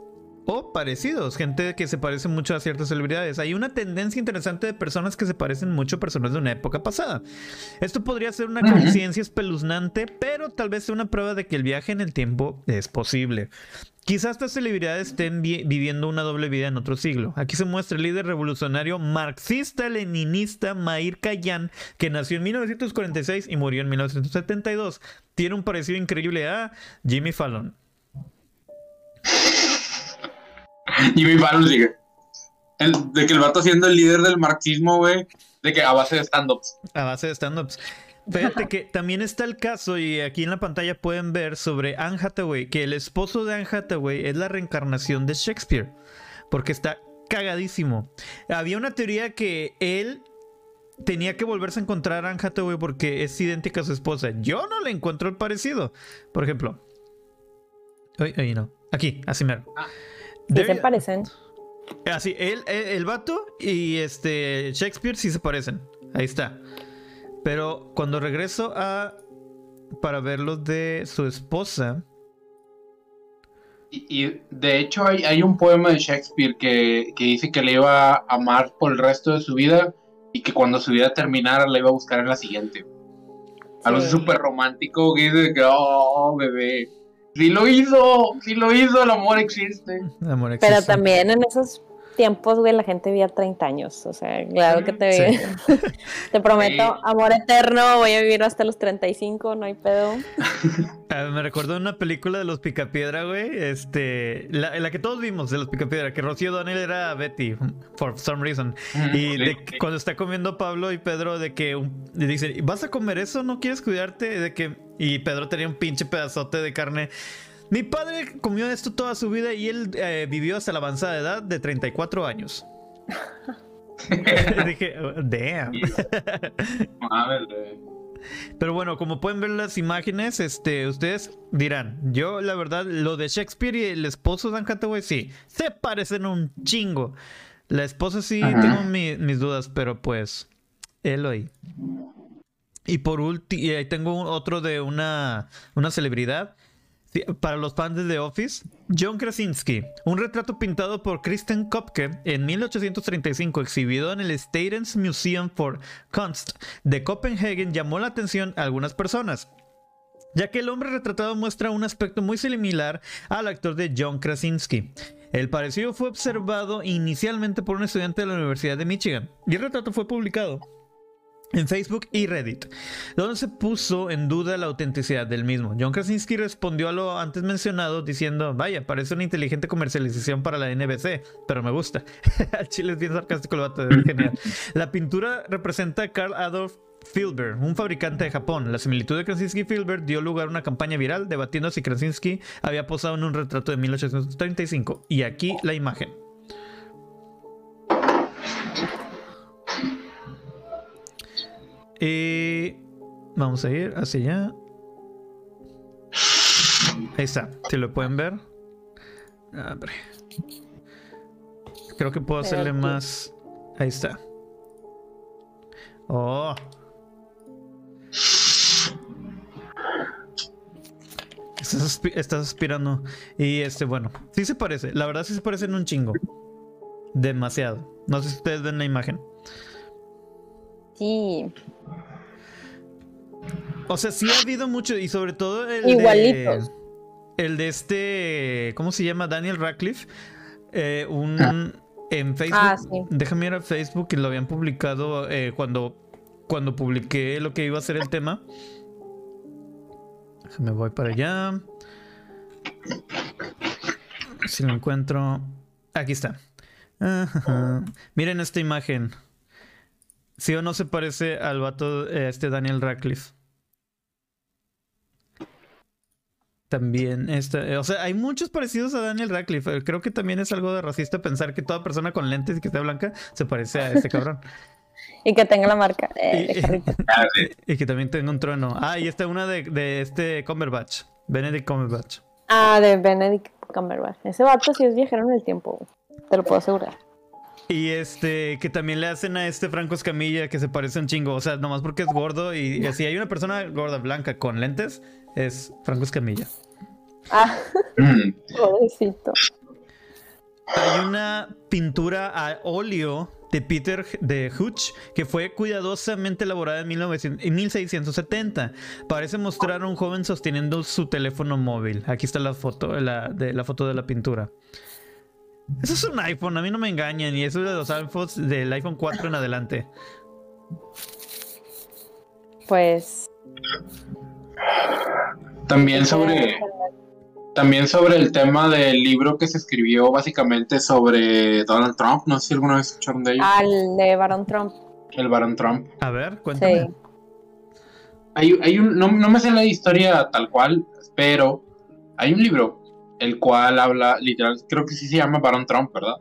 o parecidos, gente que se parece mucho a ciertas celebridades. Hay una tendencia interesante de personas que se parecen mucho a personas de una época pasada. Esto podría ser una conciencia espeluznante, pero tal vez sea una prueba de que el viaje en el tiempo es posible. Quizás estas celebridades estén viviendo una doble vida en otro siglo. Aquí se muestra el líder revolucionario marxista-leninista Mair Kayan, que nació en 1946 y murió en 1972. Tiene un parecido increíble a Jimmy Fallon. Jimmy Fallon sigue. de que el vato siendo el líder del marxismo, güey, de que a base de stand-ups. A base de stand-ups. Fíjate que también está el caso, y aquí en la pantalla pueden ver sobre Anne Hathaway, que el esposo de Anne Hathaway es la reencarnación de Shakespeare, porque está cagadísimo. Había una teoría que él tenía que volverse a encontrar a Anne Hathaway porque es idéntica a su esposa. Yo no le encuentro el parecido. Por ejemplo. Ay, no. Aquí, así mero. Ah. Sí se parecen. Así, él, el, vato y este Shakespeare sí se parecen. Ahí está. Pero cuando regreso a para ver los de su esposa. Y, de hecho hay, un poema de Shakespeare que, dice que le iba a amar por el resto de su vida y que cuando su vida terminara la iba a buscar en la siguiente. Algo súper romántico que dice que, oh, bebé. Sí lo hizo, sí lo hizo, el amor existe. Pero también en esos tiempos, güey, la gente vivía 30 años. O sea, claro que te Te prometo, amor eterno, voy a vivir hasta los 35, no hay pedo. me recuerdo una película de los Picapiedra, güey. Este, la, que todos vimos de los Picapiedra, que Rocío Daniel era Betty, for some reason. y cuando está comiendo Pablo y Pedro, de que dice, ¿vas a comer eso? ¿No quieres cuidarte? De que, y Pedro tenía un pinche pedazote de carne. Mi padre comió esto toda su vida y él eh, vivió hasta la avanzada edad de 34 años. Dije, oh, damn. Pero bueno, como pueden ver las imágenes, este, ustedes dirán, yo la verdad, lo de Shakespeare y el esposo de Anne Hathaway, sí, se parecen un chingo. La esposa sí, tengo mis dudas, pero pues, él ahí. Y por último, tengo otro de una, una celebridad para los fans de The Office, John Krasinski, un retrato pintado por Kristen Kopke en 1835, exhibido en el Statens Museum for Kunst de Copenhagen, llamó la atención a algunas personas ya que el hombre retratado muestra un aspecto muy similar al actor de John Krasinski. El parecido fue observado inicialmente por un estudiante de la Universidad de Michigan y el retrato fue publicado en Facebook y Reddit, donde se puso en duda la autenticidad del mismo. John Krasinski respondió a lo antes mencionado diciendo, vaya, parece una inteligente comercialización para la NBC, pero me gusta. Chile es bien sarcástico el vato, es genial. La pintura representa a Carl Adolf Filber, un fabricante de Japón. La similitud de Krasinski y Filber dio lugar a una campaña viral debatiendo si Krasinski había posado en un retrato de 1835. Y aquí la imagen. Y vamos a ir hacia allá. Ahí está, si lo pueden ver. Creo que puedo hacerle más. Ahí está. Oh. Estás, aspirando. Y este, bueno, sí se parece. La verdad sí se parece en un chingo. Demasiado. No sé si ustedes ven la imagen. Sí. O sea, sí ha habido mucho. Y sobre todo el. Igualitos. el de este. ¿Cómo se llama? Daniel Radcliffe. Eh, un. Ah. En Facebook. Ah, déjame ir a Facebook y lo habían publicado eh, cuando. Cuando publiqué lo que iba a ser el tema. Me voy para allá. Si lo encuentro. Aquí está. Miren esta imagen. ¿Sí o no se parece al vato eh, este Daniel Radcliffe? También, este, o sea, hay muchos parecidos a Daniel Radcliffe. Creo que también es algo de racista pensar que toda persona con lentes y que esté blanca se parece a este cabrón. y que tenga la marca eh, ah, y, que también tenga un trueno. Ah, y esta una de, de este Cumberbatch, Benedict Cumberbatch. Ah, de Benedict Cumberbatch. Ese vato sí es viajero en el tiempo, te lo puedo asegurar. Y este, que también le hacen a este Franco Escamilla que se parece un chingo. O sea, nomás porque es gordo y, si hay una persona gorda blanca con lentes, es Franco Escamilla. Ah, mm. pobrecito. Hay una pintura a óleo de Peter de Hutch que fue cuidadosamente elaborada en, 1670. Parece mostrar a un joven sosteniendo su teléfono móvil. Aquí está la foto, de, la foto de la pintura. Eso es un iPhone, a mí no me engañan. Y eso es de los iPhones del iPhone 4 en adelante. Pues. También sobre. También sobre el tema del libro que se escribió básicamente sobre Donald Trump. No sé si alguna vez escucharon de ello. El de Baron Trump. El Baron Trump. A ver, cuéntame. Sí. Hay, un, no, no me sé la historia tal cual, pero hay un libro el cual habla, literal, creo que sí se llama Baron Trump, ¿verdad?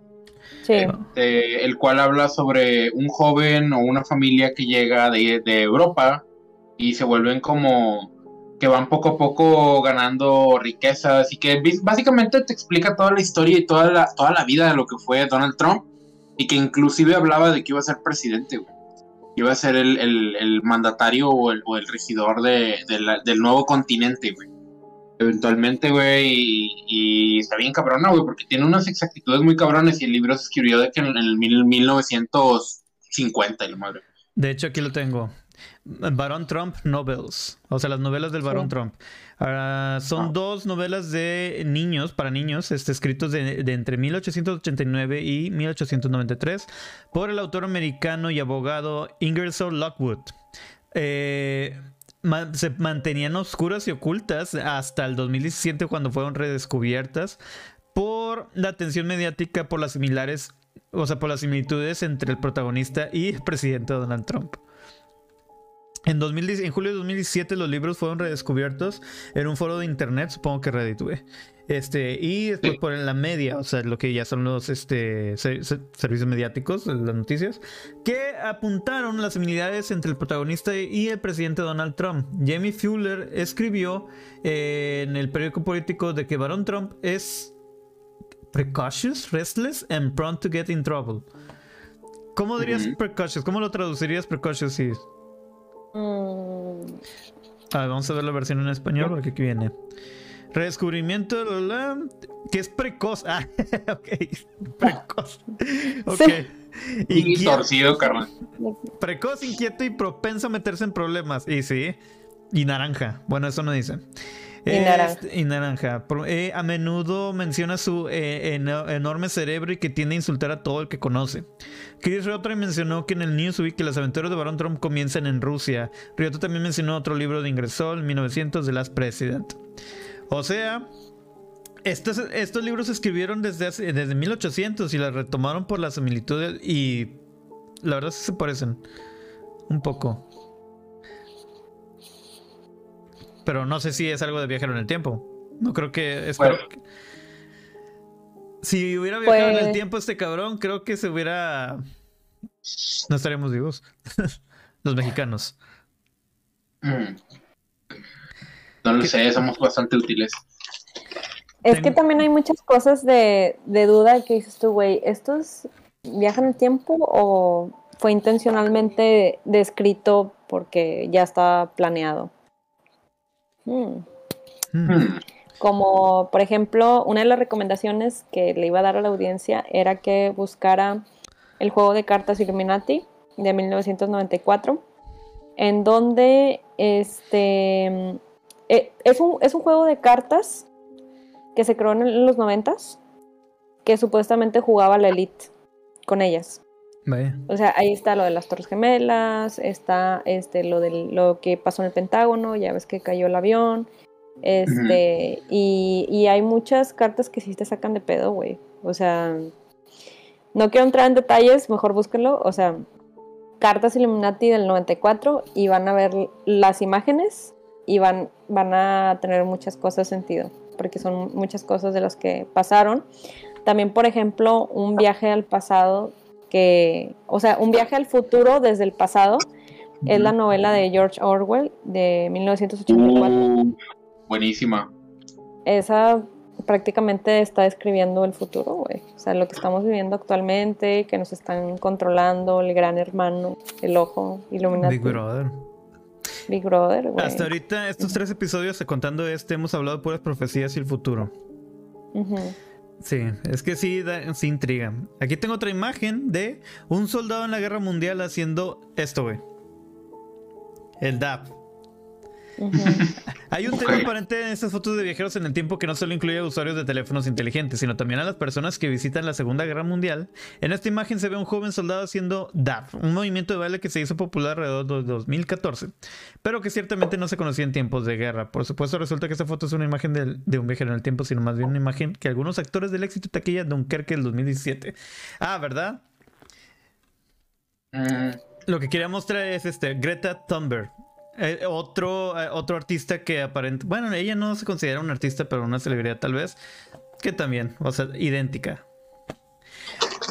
Sí. Este, el cual habla sobre un joven o una familia que llega de, Europa y se vuelven como que van poco a poco ganando riquezas y que básicamente te explica toda la historia y toda la, toda la vida de lo que fue Donald Trump y que inclusive hablaba de que iba a ser presidente, güey. Iba a ser el, mandatario o el, regidor de, del nuevo continente, güey eventualmente, güey, y, está bien cabrona, güey, porque tiene unas exactitudes muy cabrones y el libro se escribió de que en, el 1950, y la madre. De hecho, aquí lo tengo. Barón Trump Novels, o sea, las novelas del Barón Trump. Ah, son ah. dos novelas de niños, para niños, este, escritos de, de, entre 1889 y 1893 por el autor americano y abogado Ingersoll Lockwood. Eh, se mantenían oscuras y ocultas hasta el 2017 cuando fueron redescubiertas por la atención mediática por las similares, o sea, por las similitudes entre el protagonista y el presidente Donald Trump. En, en julio de 2017 los libros fueron redescubiertos en un foro de internet, supongo que Reddit, este, y después por la media, o sea, lo que ya son los este, servicios mediáticos, las noticias, que apuntaron las similitudes entre el protagonista y el presidente Donald Trump. Jamie Fuller escribió eh, en el periódico político de que Baron Trump es precautious, restless and prone to get in trouble. ¿Cómo dirías precautious? ¿Cómo lo traducirías precautious? Mm. vamos a ver la versión en español porque aquí viene. Redescubrimiento que es precoz. Ah, ok. Precoz. Ok. Y torcido, carnal. Precoz, inquieto y propenso a meterse en problemas. Y sí. Y naranja. Bueno, eso no dice. Y naranja. y naranja. Eh, a menudo menciona su eh, enorme cerebro y que tiende a insultar a todo el que conoce. Chris Riotre mencionó que en el Newsweek que las aventuras de Baron Trump comienzan en Rusia. Riotre también mencionó otro libro de Ingersoll, 1900, de Last President. O sea, estos, estos libros se escribieron desde, desde 1800 y las retomaron por las similitudes y la verdad se parecen un poco. pero no sé si es algo de viajero en el tiempo. No creo que es Si hubiera viajado en el pues tiempo este cabrón, creo que se hubiera. No estaríamos vivos. Los mexicanos. Mm. No lo sé, somos bastante útiles. Es que también hay muchas cosas de, de duda que dices tú, güey, ¿esto es viaja en el tiempo o fue intencionalmente descrito porque ya estaba planeado? Hmm. Hmm. Como, por ejemplo, una de las recomendaciones que le iba a dar a la audiencia era que buscara el juego de cartas Illuminati de 1994, en donde este, eh, es, un, es un juego de cartas que se creó en los noventas, que supuestamente jugaba la Elite con ellas. O sea, ahí está lo de las Torres Gemelas, está este, lo de lo que pasó en el Pentágono, ya ves que cayó el avión, este, y, hay muchas cartas que sí te sacan de pedo, güey. O sea, no quiero entrar en detalles, mejor búsquenlo. O sea, cartas Illuminati del 94 y van a ver las imágenes y van, van a tener muchas cosas sentido porque son muchas cosas de las que pasaron. También, por ejemplo, un viaje al pasado que, o sea, un viaje al futuro desde el pasado es la novela de George Orwell de 1984. Mm, buenísima. Esa prácticamente está describiendo el futuro, güey. O sea, lo que estamos viviendo actualmente, que nos están controlando, el gran hermano, el ojo, iluminado. Big Brother. Big Brother, güey. Hasta ahorita, estos tres episodios, contando este, hemos hablado de puras profecías y el futuro. Sí, es que sí, da, sí intriga. Aquí tengo otra imagen de un soldado en la guerra mundial haciendo esto, güey. El DAP. Hay un tema aparente en estas fotos de viajeros en el tiempo que no solo incluye a usuarios de teléfonos inteligentes, sino también a las personas que visitan la Segunda Guerra Mundial. En esta imagen se ve a un joven soldado haciendo DAF, un movimiento de baile que se hizo popular alrededor de 2014, pero que ciertamente no se conocía en tiempos de guerra. Por supuesto, resulta que esta foto es una imagen de, un viajero en el tiempo, sino más bien una imagen que algunos actores del éxito taquilla de Dunkerque del 2017. Ah, ¿verdad? Mm. Lo que quería mostrar es este Greta Thunberg. Eh, otro, eh, otro artista que aparente. Bueno, ella no se considera un artista, pero una celebridad tal vez. Que también, o sea, idéntica.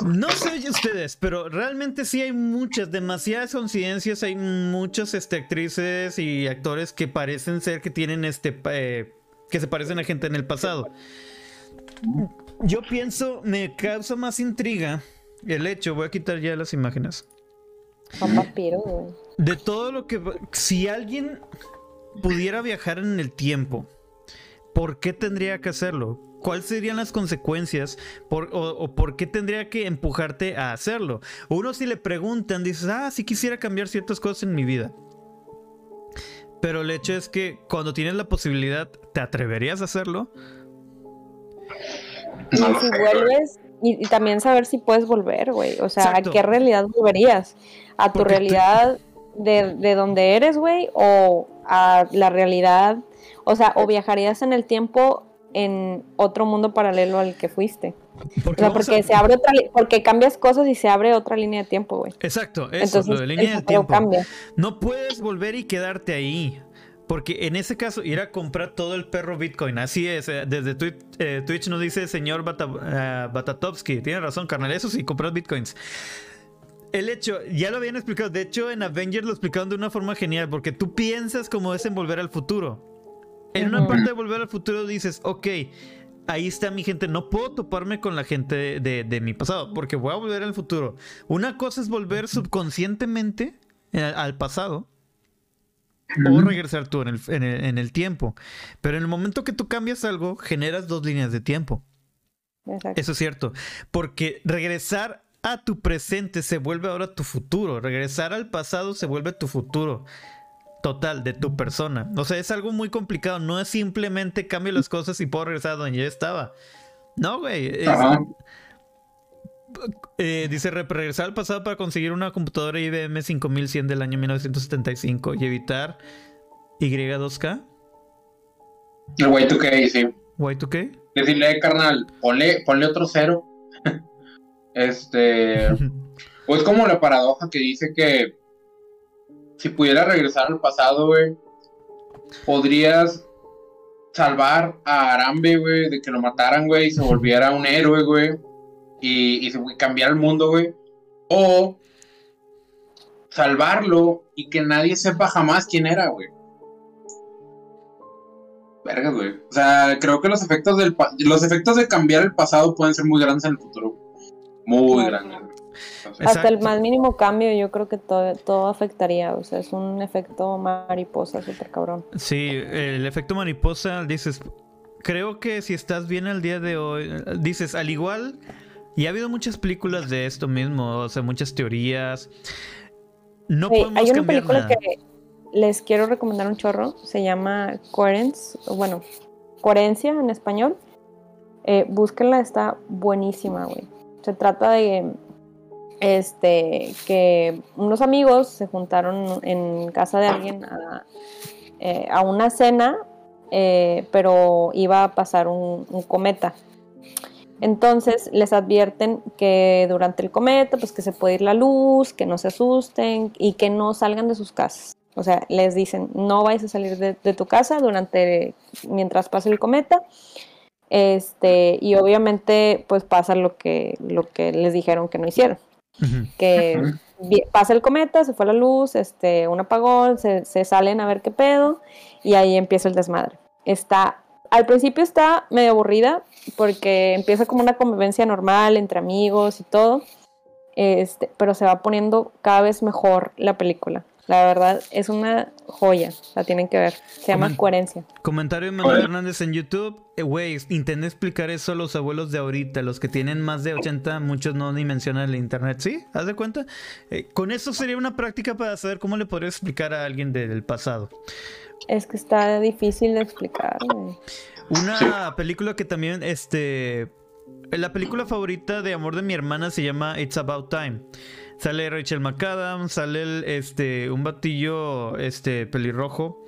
No sé ustedes, pero realmente sí hay muchas, demasiadas coincidencias. Hay muchas este, actrices y actores que parecen ser que tienen este. Eh, que se parecen a gente en el pasado. Yo pienso, me causa más intriga el hecho. Voy a quitar ya las imágenes. De todo lo que... Si alguien pudiera viajar en el tiempo, ¿por qué tendría que hacerlo? ¿Cuáles serían las consecuencias? o, por qué tendría que empujarte a hacerlo? Uno si le preguntan, dices, ah, sí quisiera cambiar ciertas cosas en mi vida. Pero el hecho es que cuando tienes la posibilidad, ¿te atreverías a hacerlo? Y si vuelves, y, también saber si puedes volver, güey. O sea, ¿a qué realidad volverías? ¿A tu realidad de, de donde eres, güey? ¿O a la realidad? O sea, ¿o viajarías en el tiempo en otro mundo paralelo al que fuiste? Porque, porque se abre otra porque cambias cosas y se abre otra línea de tiempo, güey. Exacto, eso, Entonces, lo de línea de tiempo. Cambia. No puedes volver y quedarte ahí. Porque en ese caso, ir a comprar todo el perro Bitcoin. Así es. Eh, desde eh, Twitch, nos dice señor eh, Batatovsky. Tiene razón, carnal. Eso sí, comprar Bitcoins. El hecho, ya lo habían explicado. De hecho, en Avengers lo explicaron de una forma genial. Porque tú piensas como es en volver al futuro. En una parte de volver al futuro dices, ok, ahí está mi gente. No puedo toparme con la gente de, mi pasado. Porque voy a volver al futuro. Una cosa es volver subconscientemente al pasado o regresar tú en el, tiempo. Pero en el momento que tú cambias algo, generas dos líneas de tiempo. Eso es cierto. Porque regresar a tu presente se vuelve ahora tu futuro. Regresar al pasado se vuelve tu futuro. Total, de tu persona. O sea, es algo muy complicado. No es simplemente cambio las cosas y puedo regresar a donde yo estaba. No, güey. Eh, dice regresar al pasado para conseguir una computadora IBM 5100 del año 1975 y evitar Y2K. El Y2K, sí. ¿Y2K? Decirle, carnal, ponle, ponle otro cero. este. pues como la paradoja que dice que si pudiera regresar al pasado, güey, podrías salvar a Arambe, güey, de que lo mataran, güey, y se volviera un héroe, güey, y, y cambiar el mundo, güey. O salvarlo y que nadie sepa jamás quién era, güey. Verga, güey. O sea, creo que los efectos del los efectos de cambiar el pasado pueden ser muy grandes en el futuro. Muy grandes. Hasta el más mínimo cambio, yo creo que todo, todo afectaría. O sea, es un efecto mariposa súper cabrón. Sí, el efecto mariposa, dices, creo que si estás bien al día de hoy, dices, al igual, y ha habido muchas películas de esto mismo, o sea, muchas teorías. No podemos hay una película que les quiero recomendar un chorro. Se llama Coherence, bueno, Coherencia en español. Eh, búsquenla, está buenísima, güey. Se trata de este que unos amigos se juntaron en casa de alguien a, eh, una cena, eh, pero iba a pasar un, cometa. Entonces les advierten que durante el cometa, pues que se puede ir la luz, que no se asusten y que no salgan de sus casas. O sea, les dicen, no vais a salir de, tu casa durante, mientras pase el cometa. Este, y obviamente, pues pasa lo que, lo que les dijeron que no hicieron. Que pasa el cometa, se fue la luz, este, un apagón, se, se salen a ver qué pedo, y ahí empieza el desmadre. Está, al principio está medio aburrida, porque empieza como una convivencia normal entre amigos y todo. Este, pero se va poniendo cada vez mejor la película. La verdad es una joya, la tienen que ver. Se llama Coherencia. Comentario de Manuel Hernández en YouTube. Eh, güey, intenté explicar eso a los abuelos de ahorita, los que tienen más de 80, muchos no ni mencionan el internet. ¿Sí? ¿Haz de cuenta? Eh, con eso sería una práctica para saber cómo le podría explicar a alguien del pasado. Es que está difícil de explicar. Una película que también, este... La película favorita de amor de mi hermana se llama It's About Time. Sale Rachel McAdams, sale el, este, un batillo este, pelirrojo.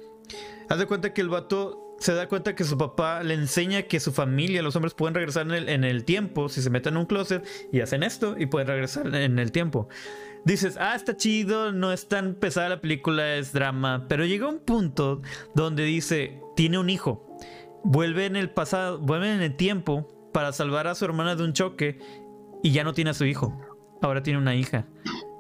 Haz de cuenta que el vato se da cuenta que su papá le enseña que su familia, los hombres pueden regresar en el, en el tiempo si se meten en un closet y hacen esto y pueden regresar en el tiempo. Dices, ah, está chido, no es tan pesada la película, es drama, pero llega un punto donde dice, tiene un hijo, vuelve en el pasado, vuelve en el tiempo para salvar a su hermana de un choque y ya no tiene a su hijo ahora tiene una hija.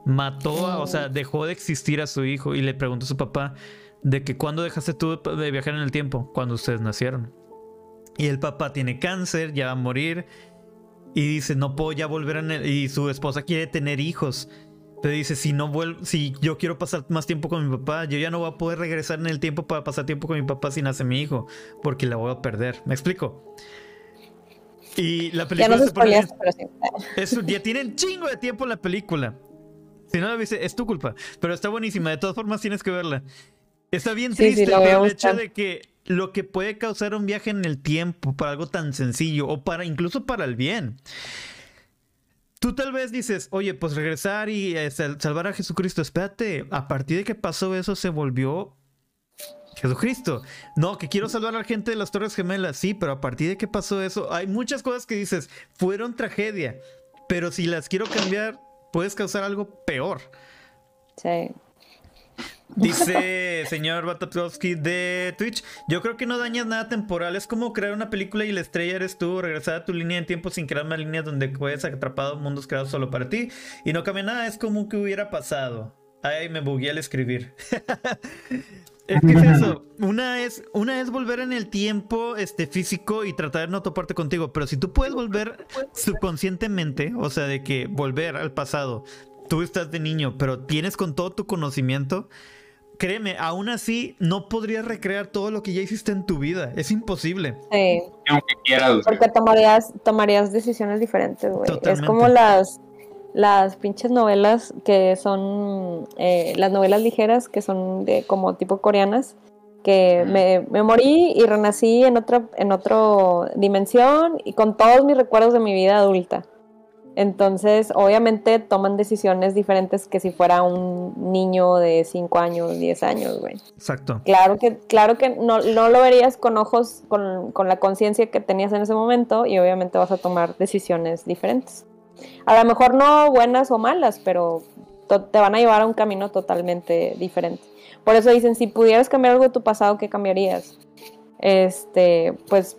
Mató, o sea, dejó de existir a su hijo y le preguntó a su papá de que cuándo dejaste tú de viajar en el tiempo, cuando ustedes nacieron. Y el papá tiene cáncer, ya va a morir. Y dice, no puedo ya volver a... Y su esposa quiere tener hijos. Pero dice, si no vuelvo, si yo quiero pasar más tiempo con mi papá, yo ya no voy a poder regresar en el tiempo para pasar tiempo con mi papá si nace mi hijo, porque la voy a perder. ¿Me explico? Y la película ya no ya tienen chingo de tiempo la película. Si no la viste, es tu culpa. Pero está buenísima. De todas formas, tienes que verla. Está bien triste el hecho de que lo que puede causar un viaje en el tiempo para algo tan sencillo o para incluso para el bien. Tú tal vez dices, oye, pues regresar y eh, salvar a Jesucristo. Espérate, a partir de que pasó eso se volvió Jesucristo. No, que quiero salvar a la gente de las Torres Gemelas. Sí, pero a partir de que pasó eso, hay muchas cosas que dices, fueron tragedia. Pero si las quiero cambiar, puedes causar algo peor. Sí. Dice señor Batapkowski de Twitch, yo creo que no dañas nada temporal, es como crear una película y la estrella eres tú, regresar a tu línea en tiempo sin crear más líneas donde puedes atrapado mundos creados solo para ti y no cambia nada, es como que hubiera pasado. Ay, me bugué al escribir. Es que es eso. Una es, una es volver en el tiempo este, físico y tratar de no toparte contigo. Pero si tú puedes volver subconscientemente, o sea, de que volver al pasado, tú estás de niño, pero tienes con todo tu conocimiento, créeme, aún así no podrías recrear todo lo que ya hiciste en tu vida. Es imposible. Sí. Porque tomarías, tomarías decisiones diferentes, güey. Es como las las pinches novelas que son eh, las novelas ligeras que son de como tipo coreanas que me, me, morí y renací en otra en otra dimensión y con todos mis recuerdos de mi vida adulta. Entonces obviamente toman decisiones diferentes que si fuera un niño de 5 años 10 años güey. Exacto. Claro que claro que no, no lo verías con ojos con, con la conciencia que tenías en ese momento y obviamente vas a tomar decisiones diferentes a lo mejor no buenas o malas, pero te van a llevar a un camino totalmente diferente. Por eso dicen, si pudieras cambiar algo de tu pasado, ¿qué cambiarías? Este, pues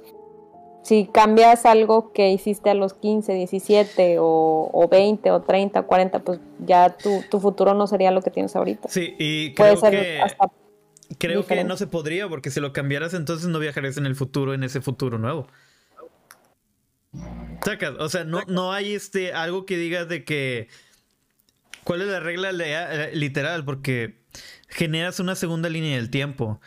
si cambias algo que hiciste a los 15, 17 o, 20 o 30, 40, pues ya tu, futuro no sería lo que tienes ahorita. Sí, y creo que, creo que no se podría porque si lo cambiaras entonces no viajarías en el futuro, en ese futuro nuevo. Sacas, o sea, no, no hay este algo que digas de que cuál es la regla literal porque generas una segunda línea del tiempo.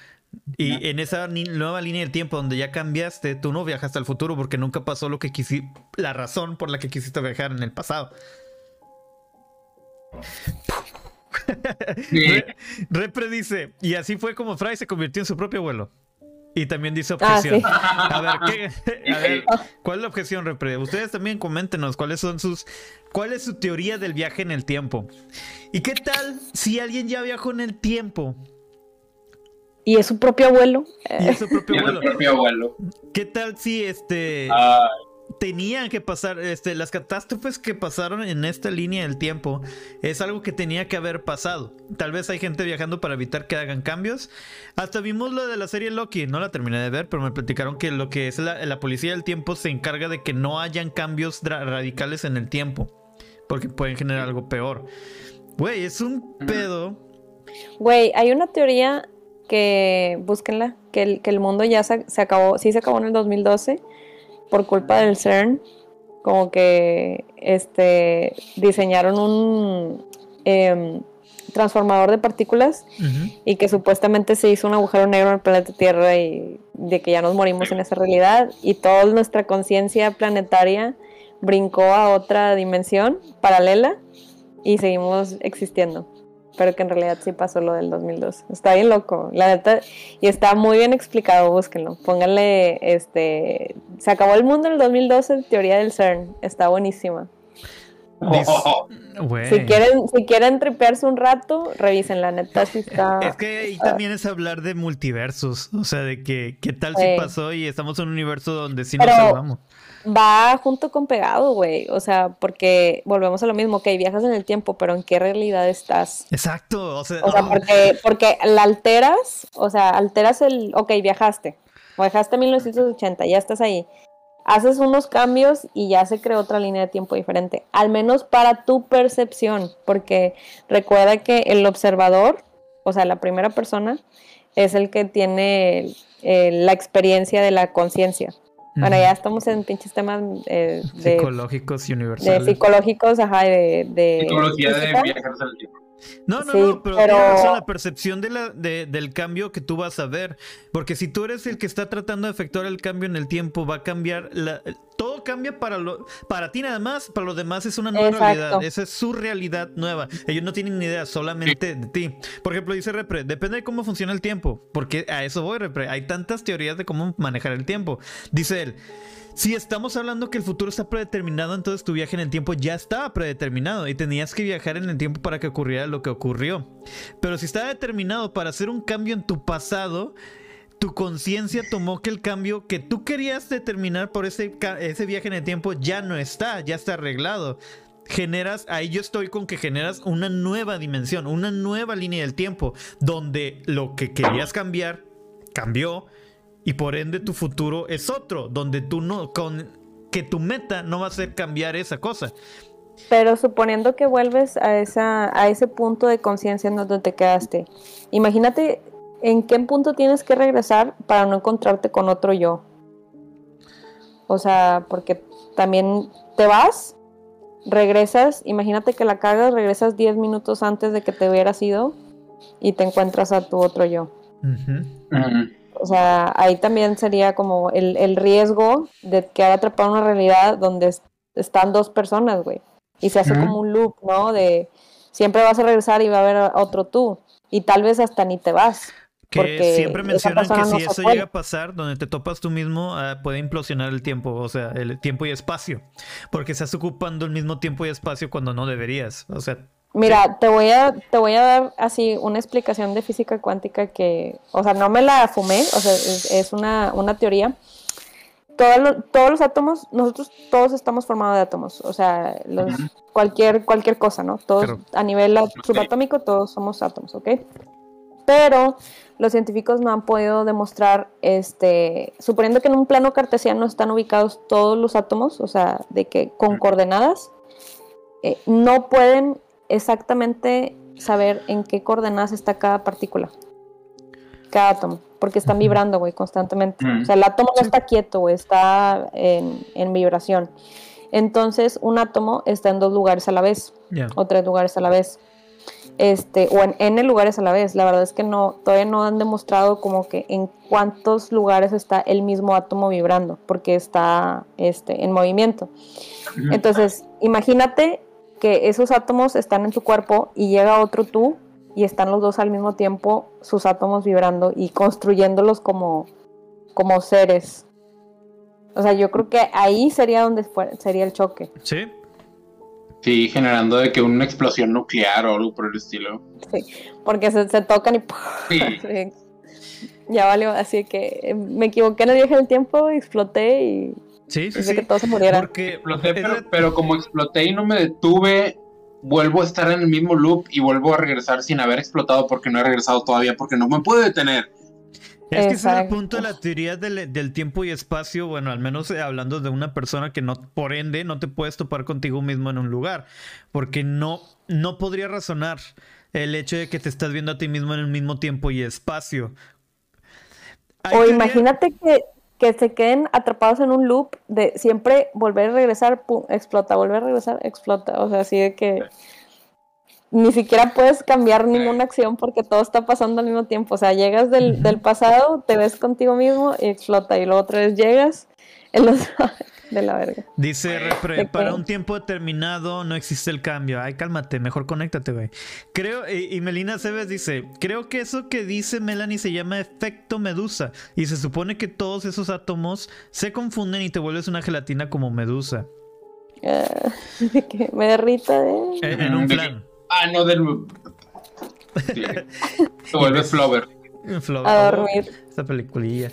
Y en esa nueva línea del tiempo donde ya cambiaste, tú no viajaste al futuro porque nunca pasó lo que quisiste, la razón por la que quisiste viajar en el pasado. Repre dice, y así fue como Fry se convirtió en su propio abuelo. Y también dice ah, objeción. a, ver, ¿qué, a ver, ¿cuál es la objeción, Repre? Ustedes también coméntenos cuáles son sus. ¿Cuál es su teoría del viaje en el tiempo? ¿Y qué tal si alguien ya viajó en el tiempo y es su propio abuelo. Y es su propio abuelo. ¿Qué tal si este tenían que pasar, este, las catástrofes que pasaron en esta línea del tiempo es algo que tenía que haber pasado? Tal vez hay gente viajando para evitar que hagan cambios. Hasta vimos lo de la serie Loki, no la terminé de ver, pero me platicaron que lo que es la, la policía del tiempo se encarga de que no hayan cambios radicales en el tiempo, porque pueden generar algo peor. Güey, es un pedo. Güey, hay una teoría que búsquenla, que el, que el mundo ya se, acabó, sí se acabó en el 2012 por culpa del CERN, como que este, diseñaron un em, transformador de partículas y que supuestamente se hizo un agujero negro en el planeta Tierra y de que ya nos morimos en esa realidad. Y toda nuestra conciencia planetaria brincó a otra dimensión paralela y seguimos existiendo pero que en realidad sí pasó lo del 2002. Está bien loco, la neta, y está muy bien explicado, búsquenlo. Pónganle, este, se acabó el mundo en el 2012, teoría del CERN, está buenísima. Si quieren, si quieren tripearse un rato, revisen la neta si está. Es que ahí también es hablar de multiversos, o sea, de que qué tal si pasó y estamos en un universo donde sí nos salvamos va junto con pegado, güey. O sea, porque volvemos a lo mismo, que viajas en el tiempo, pero ¿en qué realidad estás? Exacto. O sea, porque, porque la alteras, o sea, alteras el, ok, viajaste, o viajaste en 1980, ya estás ahí. Haces unos cambios y ya se creó otra línea de tiempo diferente, al menos para tu percepción, porque recuerda que el observador, o sea, la primera persona, es el que tiene la experiencia de la conciencia. Bueno, ya estamos en pinches temas eh, de, psicológicos y universales. De psicológicos, ajá, de... de Psicología de viajeros al tiempo. No, no, no, pero, pero... la percepción de la, de, del cambio que tú vas a ver. Porque si tú eres el que está tratando de efectuar el cambio en el tiempo, va a cambiar. La, todo cambia para, lo, para ti nada más, para los demás es una nueva realidad. Esa es su realidad nueva. Ellos no tienen ni idea, solamente de ti. Por ejemplo, dice Repre, depende de cómo funciona el tiempo. Porque a eso voy, Repre. Hay tantas teorías de cómo manejar el tiempo. Dice él. Si estamos hablando que el futuro está predeterminado, entonces tu viaje en el tiempo ya estaba predeterminado y tenías que viajar en el tiempo para que ocurriera lo que ocurrió. Pero si estaba determinado para hacer un cambio en tu pasado, tu conciencia tomó que el cambio que tú querías determinar por ese, ese viaje en el tiempo ya no está, ya está arreglado. Generas, ahí yo estoy con que generas una nueva dimensión, una nueva línea del tiempo, donde lo que querías cambiar cambió y por ende tu futuro es otro, donde tú no, con que tu meta no va a ser cambiar esa cosa. Pero suponiendo que vuelves a, esa, a ese punto de conciencia en donde te quedaste, imagínate en qué punto tienes que regresar para no encontrarte con otro yo. O sea, porque también te vas, regresas, imagínate que la cagas, regresas 10 minutos antes de que te hubieras ido y te encuentras a tu otro yo. O sea, ahí también sería como el, riesgo de quedar atrapado en una realidad donde están dos personas, güey. Y se hace como un loop, ¿no? De siempre vas a regresar y va a haber otro tú. Y tal vez hasta ni te vas. Que siempre mencionan que si eso llega a pasar, donde te topas tú mismo, ah, puede implosionar el tiempo, o sea, el tiempo y espacio. Porque estás ocupando el mismo tiempo y espacio cuando no deberías. O sea, Mira, te voy a te voy a dar así una explicación de física cuántica que, o sea, no me la fumé, o sea, es, una, una, teoría. Todos los átomos, nosotros todos estamos formados de átomos, o sea, cualquier, cualquier cosa, ¿no? Todos a nivel subatómico, todos somos átomos, ¿ok? Pero los científicos no han podido demostrar, este, suponiendo que en un plano cartesiano están ubicados todos los átomos, o sea, de que con coordenadas, eh, no pueden exactamente saber en qué coordenadas está cada partícula, cada átomo porque están vibrando, güey, constantemente. O sea, el átomo no está quieto, güey, está en, vibración. Entonces, un átomo está en dos lugares a la vez, o tres lugares a la vez. Este, o en N lugares a la vez. La verdad es que no, todavía no han demostrado como que en cuántos lugares está el mismo átomo vibrando, porque está este, en movimiento. Entonces, imagínate que esos átomos están en tu cuerpo y llega otro tú y están los dos al mismo tiempo, sus átomos vibrando y construyéndolos como, como seres. O sea, yo creo que ahí sería donde sería el choque. Sí. Sí, generando de que una explosión nuclear o algo por el estilo. Sí, porque se, tocan y ya valió, así que eh, me equivoqué en el viaje del tiempo, exploté y Sí, sí, sí. que todos se murieran. Porque exploté, pero, pero, como exploté y no me detuve, vuelvo a estar en el mismo loop y vuelvo a regresar sin haber explotado porque no he regresado todavía, porque no me puedo detener. Es que ese es el punto de la teoría del, tiempo y espacio, bueno, al menos eh, hablando de una persona que no, por ende, no te puedes topar contigo mismo en un lugar, porque no, no podría razonar el hecho de que te estás viendo a ti mismo en el mismo tiempo y espacio. o imagínate que que se queden atrapados en un loop de siempre volver a regresar, pum, explota, volver a regresar, explota. O sea, así de que ni siquiera puedes cambiar ninguna acción porque todo está pasando al mismo tiempo. O sea, llegas del, del pasado, te ves contigo mismo y explota. Y luego otra vez llegas en los, de la verga. Dice Repre, para un tiempo determinado no existe el cambio. Ay, cálmate, mejor conéctate, güey. Creo, y, Melina Cebes dice, creo que eso que dice Melanie se llama efecto medusa. Y se supone que todos esos átomos se confunden y te vuelves una gelatina como medusa. Ah, me derrita de... En, un plan. Ah, no, del... te vuelves Flower. A dormir. Esta peliculilla.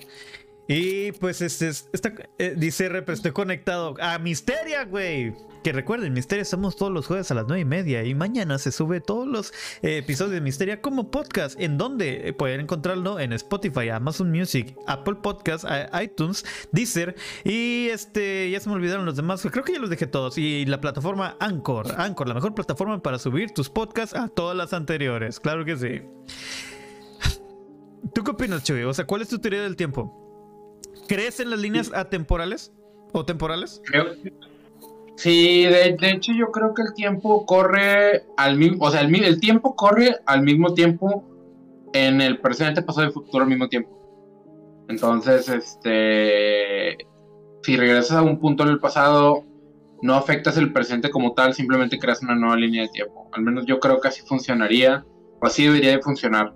Y pues este, esta, eh, dice Rep, estoy conectado a Misteria, güey. Que recuerden, Misteria estamos todos los jueves a las 9 y media. Y mañana se sube todos los eh, episodios de Misteria como podcast. En donde eh, pueden encontrarlo en Spotify, Amazon Music, Apple Podcasts, iTunes, Deezer. Y este, ya se me olvidaron los demás. Creo que ya los dejé todos. Y la plataforma Anchor. Anchor, la mejor plataforma para subir tus podcasts a todas las anteriores. Claro que sí. ¿Tú qué opinas, Chuy? O sea, ¿cuál es tu teoría del tiempo? ¿Crees en las líneas atemporales o temporales? Sí, de, hecho yo creo que el tiempo corre al mismo, o sea, el, el tiempo corre al mismo tiempo en el presente, pasado y futuro al mismo tiempo. Entonces, este, si regresas a un punto en el pasado, no afectas el presente como tal, simplemente creas una nueva línea de tiempo. Al menos yo creo que así funcionaría, o así debería de funcionar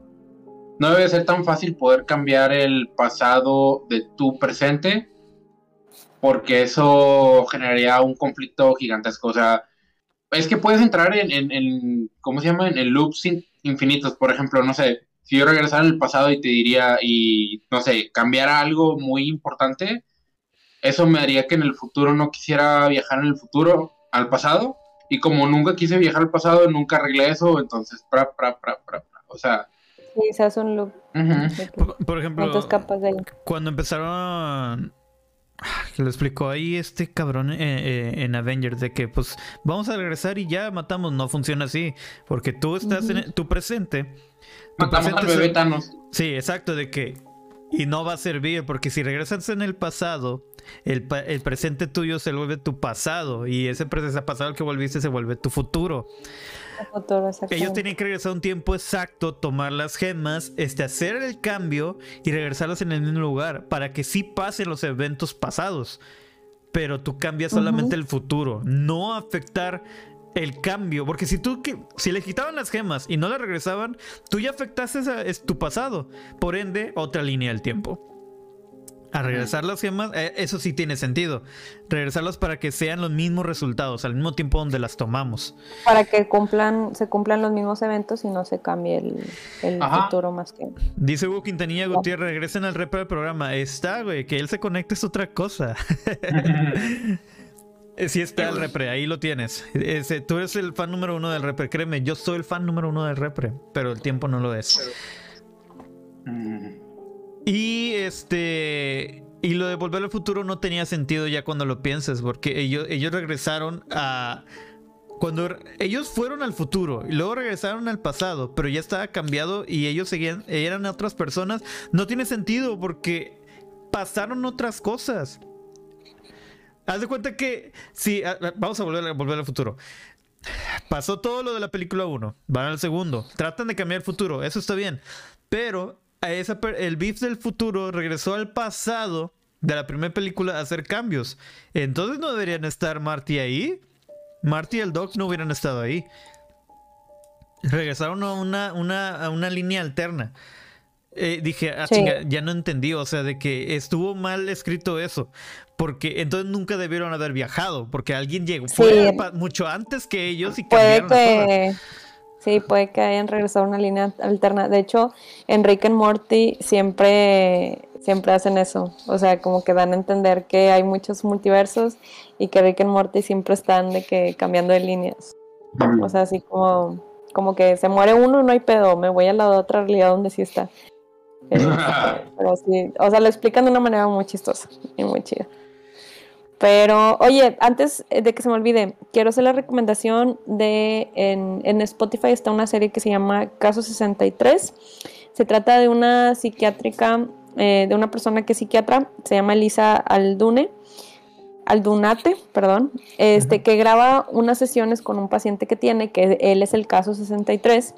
no debe ser tan fácil poder cambiar el pasado de tu presente, porque eso generaría un conflicto gigantesco. O sea, es que puedes entrar en, ¿cómo se llama? En loops infinitos. Por ejemplo, no sé, si yo regresara el pasado y te diría, y no sé, cambiara algo muy importante, eso me haría que en el futuro no quisiera viajar en el futuro al pasado. Y como nunca quise viajar al pasado, nunca arreglé eso, entonces, pra, pra, pra, pra, pra. O sea, Sí, se hace un loop. por, ejemplo, cuando empezaron que lo explicó ahí este cabrón eh, eh, en Avengers de que pues vamos a regresar y ya matamos, no funciona así, porque tú estás en tu presente. Matamos al bebé Thanos. Sí, exacto, de que y no va a servir porque si regresas en el pasado, el, el presente tuyo se vuelve tu pasado y ese presente pasado al que volviste se vuelve tu futuro. Ellos tienen que regresar a un tiempo exacto, tomar las gemas, este, hacer el cambio y regresarlas en el mismo lugar para que sí pasen los eventos pasados. Pero tú cambias solamente el futuro, no afectar el cambio, porque si tú si le quitaban las gemas y no las regresaban, tú ya afectaste esa, es tu pasado, por ende otra línea del tiempo. A regresar las gemas, eh, eso sí tiene sentido. Regresarlas para que sean los mismos resultados, al mismo tiempo donde las tomamos. Para que cumplan, se cumplan los mismos eventos y no se cambie el, futuro más que. Dice Hugo Quintanilla Gutiérrez, regresen al repre del programa. Está, güey, que él se conecte es otra cosa. Eh, sí está el repre, ahí lo tienes. tú eres el fan número uno del repre, créeme, yo soy el fan número uno del repre, pero el tiempo no lo es. Mm. Y este. Y lo de volver al futuro no tenía sentido ya cuando lo piensas, porque ellos, ellos regresaron a. Cuando ellos fueron al futuro y luego regresaron al pasado, pero ya estaba cambiado y ellos seguían, eran otras personas, no tiene sentido porque pasaron otras cosas. Haz de cuenta que si vamos a volver, a volver al futuro. Pasó todo lo de la película 1, van al segundo, tratan de cambiar el futuro, eso está bien, pero el Beef del futuro regresó al pasado de la primera película a hacer cambios. Entonces no deberían estar Marty ahí. Marty y el Doc no hubieran estado ahí. Regresaron a una, una, una línea alterna. Eh, dije, ah, ya no entendí, o sea, de que estuvo mal escrito eso, porque entonces nunca debieron haber viajado, porque alguien llegó mucho antes que ellos y Puede que, Sí, puede que hayan regresado a una línea alterna. De hecho, en Rick and Morty siempre, siempre hacen eso. O sea, como que dan a entender que hay muchos multiversos y que Rick and Morty siempre están de que cambiando de líneas. O sea, así como, como que se muere uno, no hay pedo, me voy a la otra realidad donde sí está. Pero, sí, o sea, lo explican de una manera muy chistosa y muy chida. Pero, oye, antes de que se me olvide, quiero hacer la recomendación de en, Spotify está una serie que se llama Caso 63. Se trata de una psiquiátrica, eh, de una persona que es psiquiatra, se llama Elisa Aldune, Aldunate, perdón, este, que graba unas sesiones con un paciente que tiene, que él es el caso 63.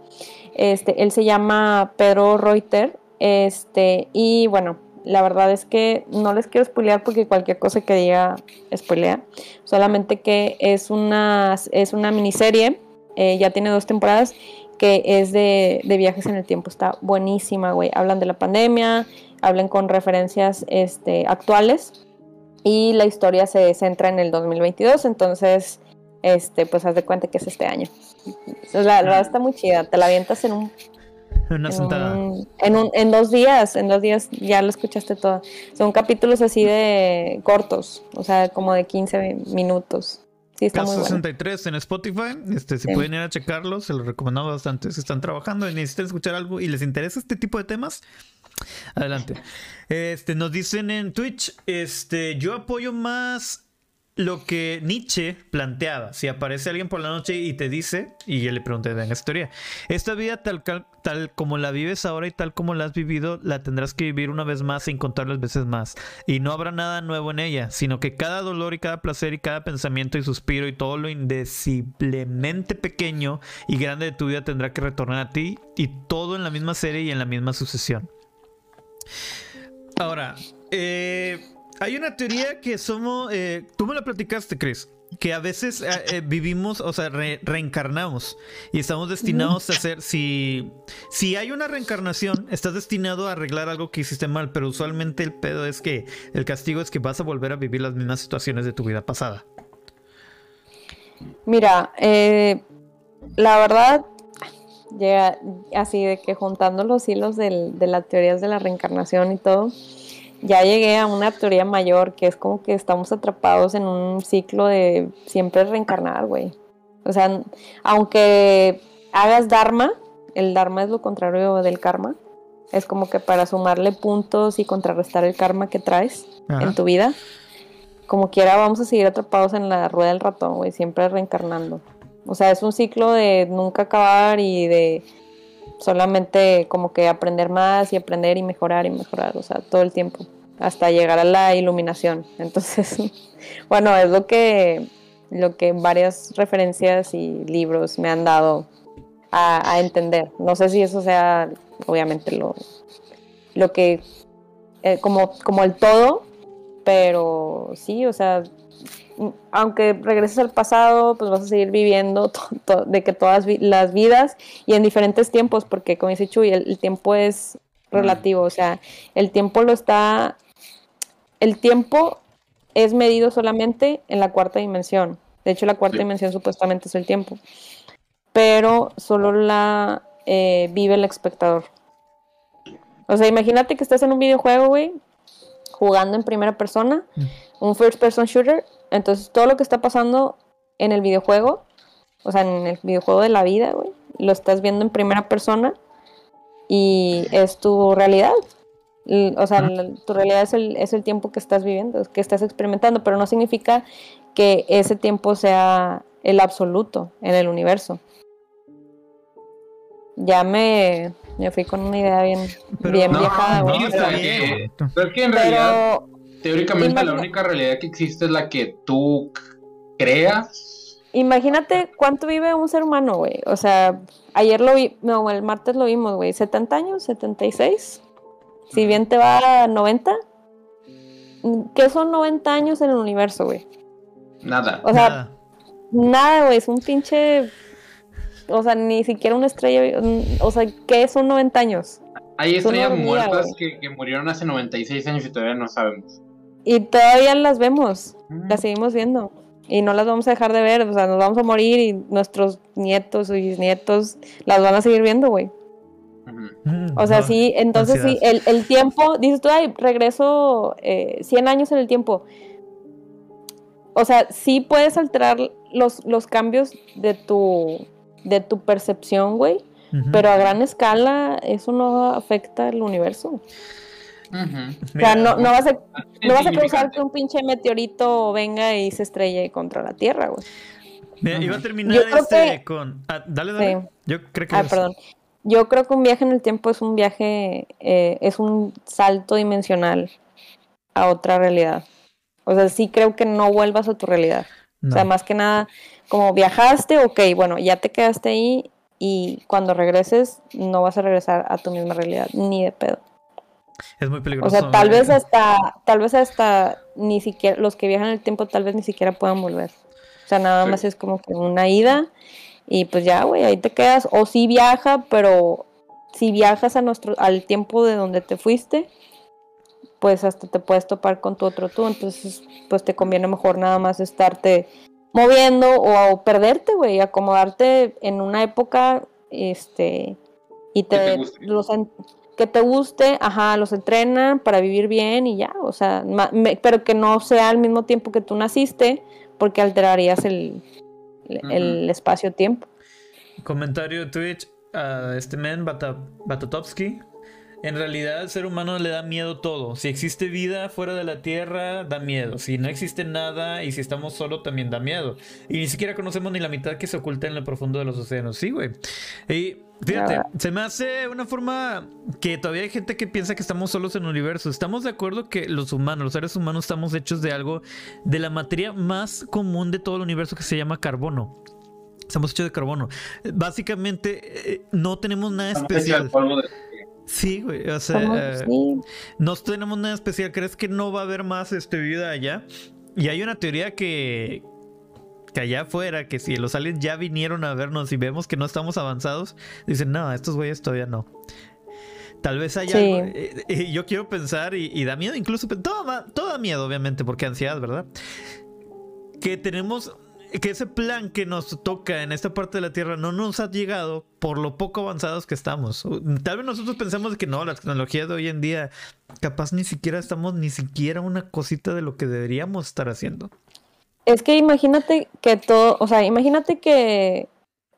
Este, él se llama Pedro Reuter, este, y bueno, la verdad es que no les quiero spoilear porque cualquier cosa que diga spoilea. Solamente que es una, es una miniserie, eh, ya tiene dos temporadas, que es de, viajes en el tiempo. Está buenísima, güey. Hablan de la pandemia, hablan con referencias este, actuales y la historia se centra en el 2022, entonces, este, pues haz de cuenta que es este año. la verdad está muy chida, te la avientas en un una sentada. en, en, dos días, en dos días ya lo escuchaste todo. Son capítulos así de cortos, o sea, como de 15 minutos. Sí, está Caso 63 en Spotify. Este, si pueden ir a checarlo, se los recomendamos bastante. Si están trabajando y necesitan escuchar algo y les interesa este tipo de temas, adelante. Este, nos dicen en Twitch, este, yo apoyo más lo que Nietzsche planteaba, si aparece alguien por la noche y te dice, y yo le pregunté en esta teoría, esta vida tal, tal como la vives ahora y tal como la has vivido, la tendrás que vivir una vez más e incontables veces más, y no habrá nada nuevo en ella, sino que cada dolor y cada placer y cada pensamiento y suspiro y todo lo indeciblemente pequeño y grande de tu vida tendrá que retornar a ti, y todo en la misma serie y en la misma sucesión. Ahora, eh hay una teoría que somos. Eh, tú me la platicaste, Chris. Que a veces eh, eh, vivimos, o sea, reencarnamos y estamos destinados a hacer. Si, si hay una reencarnación, estás destinado a arreglar algo que hiciste mal, pero usualmente el pedo es que el castigo es que vas a volver a vivir las mismas situaciones de tu vida pasada. Mira, la verdad, llega así de que juntando los hilos de las teorías de la reencarnación y todo ya llegué a una teoría mayor que es como que estamos atrapados en un ciclo de siempre reencarnar, güey. O sea, aunque hagas Dharma, el Dharma es lo contrario del karma, es como que para sumarle puntos y contrarrestar el karma que traes en tu vida, como quiera vamos a seguir atrapados en la rueda del ratón, güey, siempre reencarnando. O sea, es un ciclo de nunca acabar y de solamente como que aprender más y aprender y mejorar y mejorar, o sea, todo el tiempo, hasta llegar a la iluminación. Entonces, bueno, es lo que, lo que varias referencias y libros me han dado a, entender. No sé si eso sea, obviamente, lo, lo que, eh, como, como el todo, pero sí, o sea, aunque regreses al pasado, pues vas a seguir viviendo de que todas las vidas y en diferentes tiempos, porque como dice Chuy, el, tiempo es relativo, o sea, el tiempo lo está, el tiempo es medido solamente en la cuarta dimensión. De hecho, la cuarta dimensión supuestamente es el tiempo. Pero solo la eh, vive el espectador. O sea, imagínate que estás en un videojuego, güey, jugando en primera persona, mm. un first person shooter. Entonces, todo lo que está pasando en el videojuego, o sea, en el videojuego de la vida, güey, lo estás viendo en primera persona y es tu realidad. O sea, tu realidad es el, es el tiempo que estás viviendo, que estás experimentando, pero no significa que ese tiempo sea el absoluto en el universo. Ya me, me fui con una idea bien, bien viajada. No, pero es que en realidad, teóricamente, la única realidad que existe es la que tú creas. Imagínate cuánto vive un ser humano, güey. O sea, ayer lo vi, no, el martes lo vimos, güey. ¿70 años? ¿76? Si bien te va a 90, ¿qué son 90 años en el universo, güey? Nada. O sea, nada, güey, es un pinche. O sea, ni siquiera una estrella. O sea, ¿qué son 90 años? Hay estrellas muertas que, murieron hace 96 años y todavía no sabemos. Y todavía las vemos, las seguimos viendo. Y no las vamos a dejar de ver, o sea, nos vamos a morir y nuestros nietos y bisnietos las van a seguir viendo, güey. O sea, sí, entonces sí, el, tiempo, dices tú, ay, regreso 100 eh, años en el tiempo. O sea, sí puedes alterar los, los cambios de tu, de tu percepción, güey, pero a gran escala eso no afecta el universo. O sea, no, no, vas a, no vas a causar que un pinche meteorito venga y se estrelle contra la Tierra, güey. Mira, iba a terminar este con... Ah, dale, dale. Yo creo que... Ah, perdón. Yo creo que un viaje en el tiempo es un viaje, eh, es un salto dimensional a otra realidad. O sea, sí creo que no vuelvas a tu realidad. O sea, más que nada, como viajaste, ok, bueno, ya te quedaste ahí y cuando regreses no vas a regresar a tu misma realidad, ni de pedo. Es muy peligroso. O sea, tal vez hasta, tal vez hasta ni siquiera, los que viajan en el tiempo tal vez ni siquiera puedan volver. O sea, nada más es como que una ida y pues ya, güey, ahí te quedas. O si viaja, pero si viajas a nuestro, al tiempo de donde te fuiste, pues hasta te puedes topar con tu otro tú. Entonces, pues te conviene mejor nada más estarte moviendo o, perderte, güey, acomodarte en una época, este, y te, los que te guste, ajá, los entrenan para vivir bien y ya, o sea, pero que no sea al mismo tiempo que tú naciste, porque alterarías el, el espacio-tiempo. Comentario de Twitch a este men, Batatovsky. En realidad, el ser humano le da miedo todo. Si existe vida fuera de la Tierra, da miedo. Si no existe nada y si estamos solos, también da miedo. Y ni siquiera conocemos ni la mitad que se oculta en lo profundo de los océanos. Sí, güey. Y fíjate, se me hace una forma que todavía hay gente que piensa que estamos solos en el universo. Estamos de acuerdo que los humanos, los seres humanos, estamos hechos de algo, de la materia más común de todo el universo que se llama carbono. Estamos hechos de carbono. Básicamente, eh, no tenemos nada especial. Sí, güey, o sea, eh, no tenemos nada especial. ¿Crees que no va a haber más este, vida allá? Y hay una teoría que, que allá afuera, que si los aliens ya vinieron a vernos y vemos que no estamos avanzados, dicen, no, estos güeyes todavía no. Tal vez haya algo. Eh, yo quiero pensar y, da miedo, incluso. Todo, todo da miedo, obviamente, porque ansiedad, ¿verdad? Que tenemos que ese plan que nos toca en esta parte de la Tierra no nos ha llegado por lo poco avanzados que estamos. Tal vez nosotros pensamos que no, la tecnología de hoy en día, capaz ni siquiera estamos ni siquiera una cosita de lo que deberíamos estar haciendo. Es que imagínate que todo, o sea, imagínate que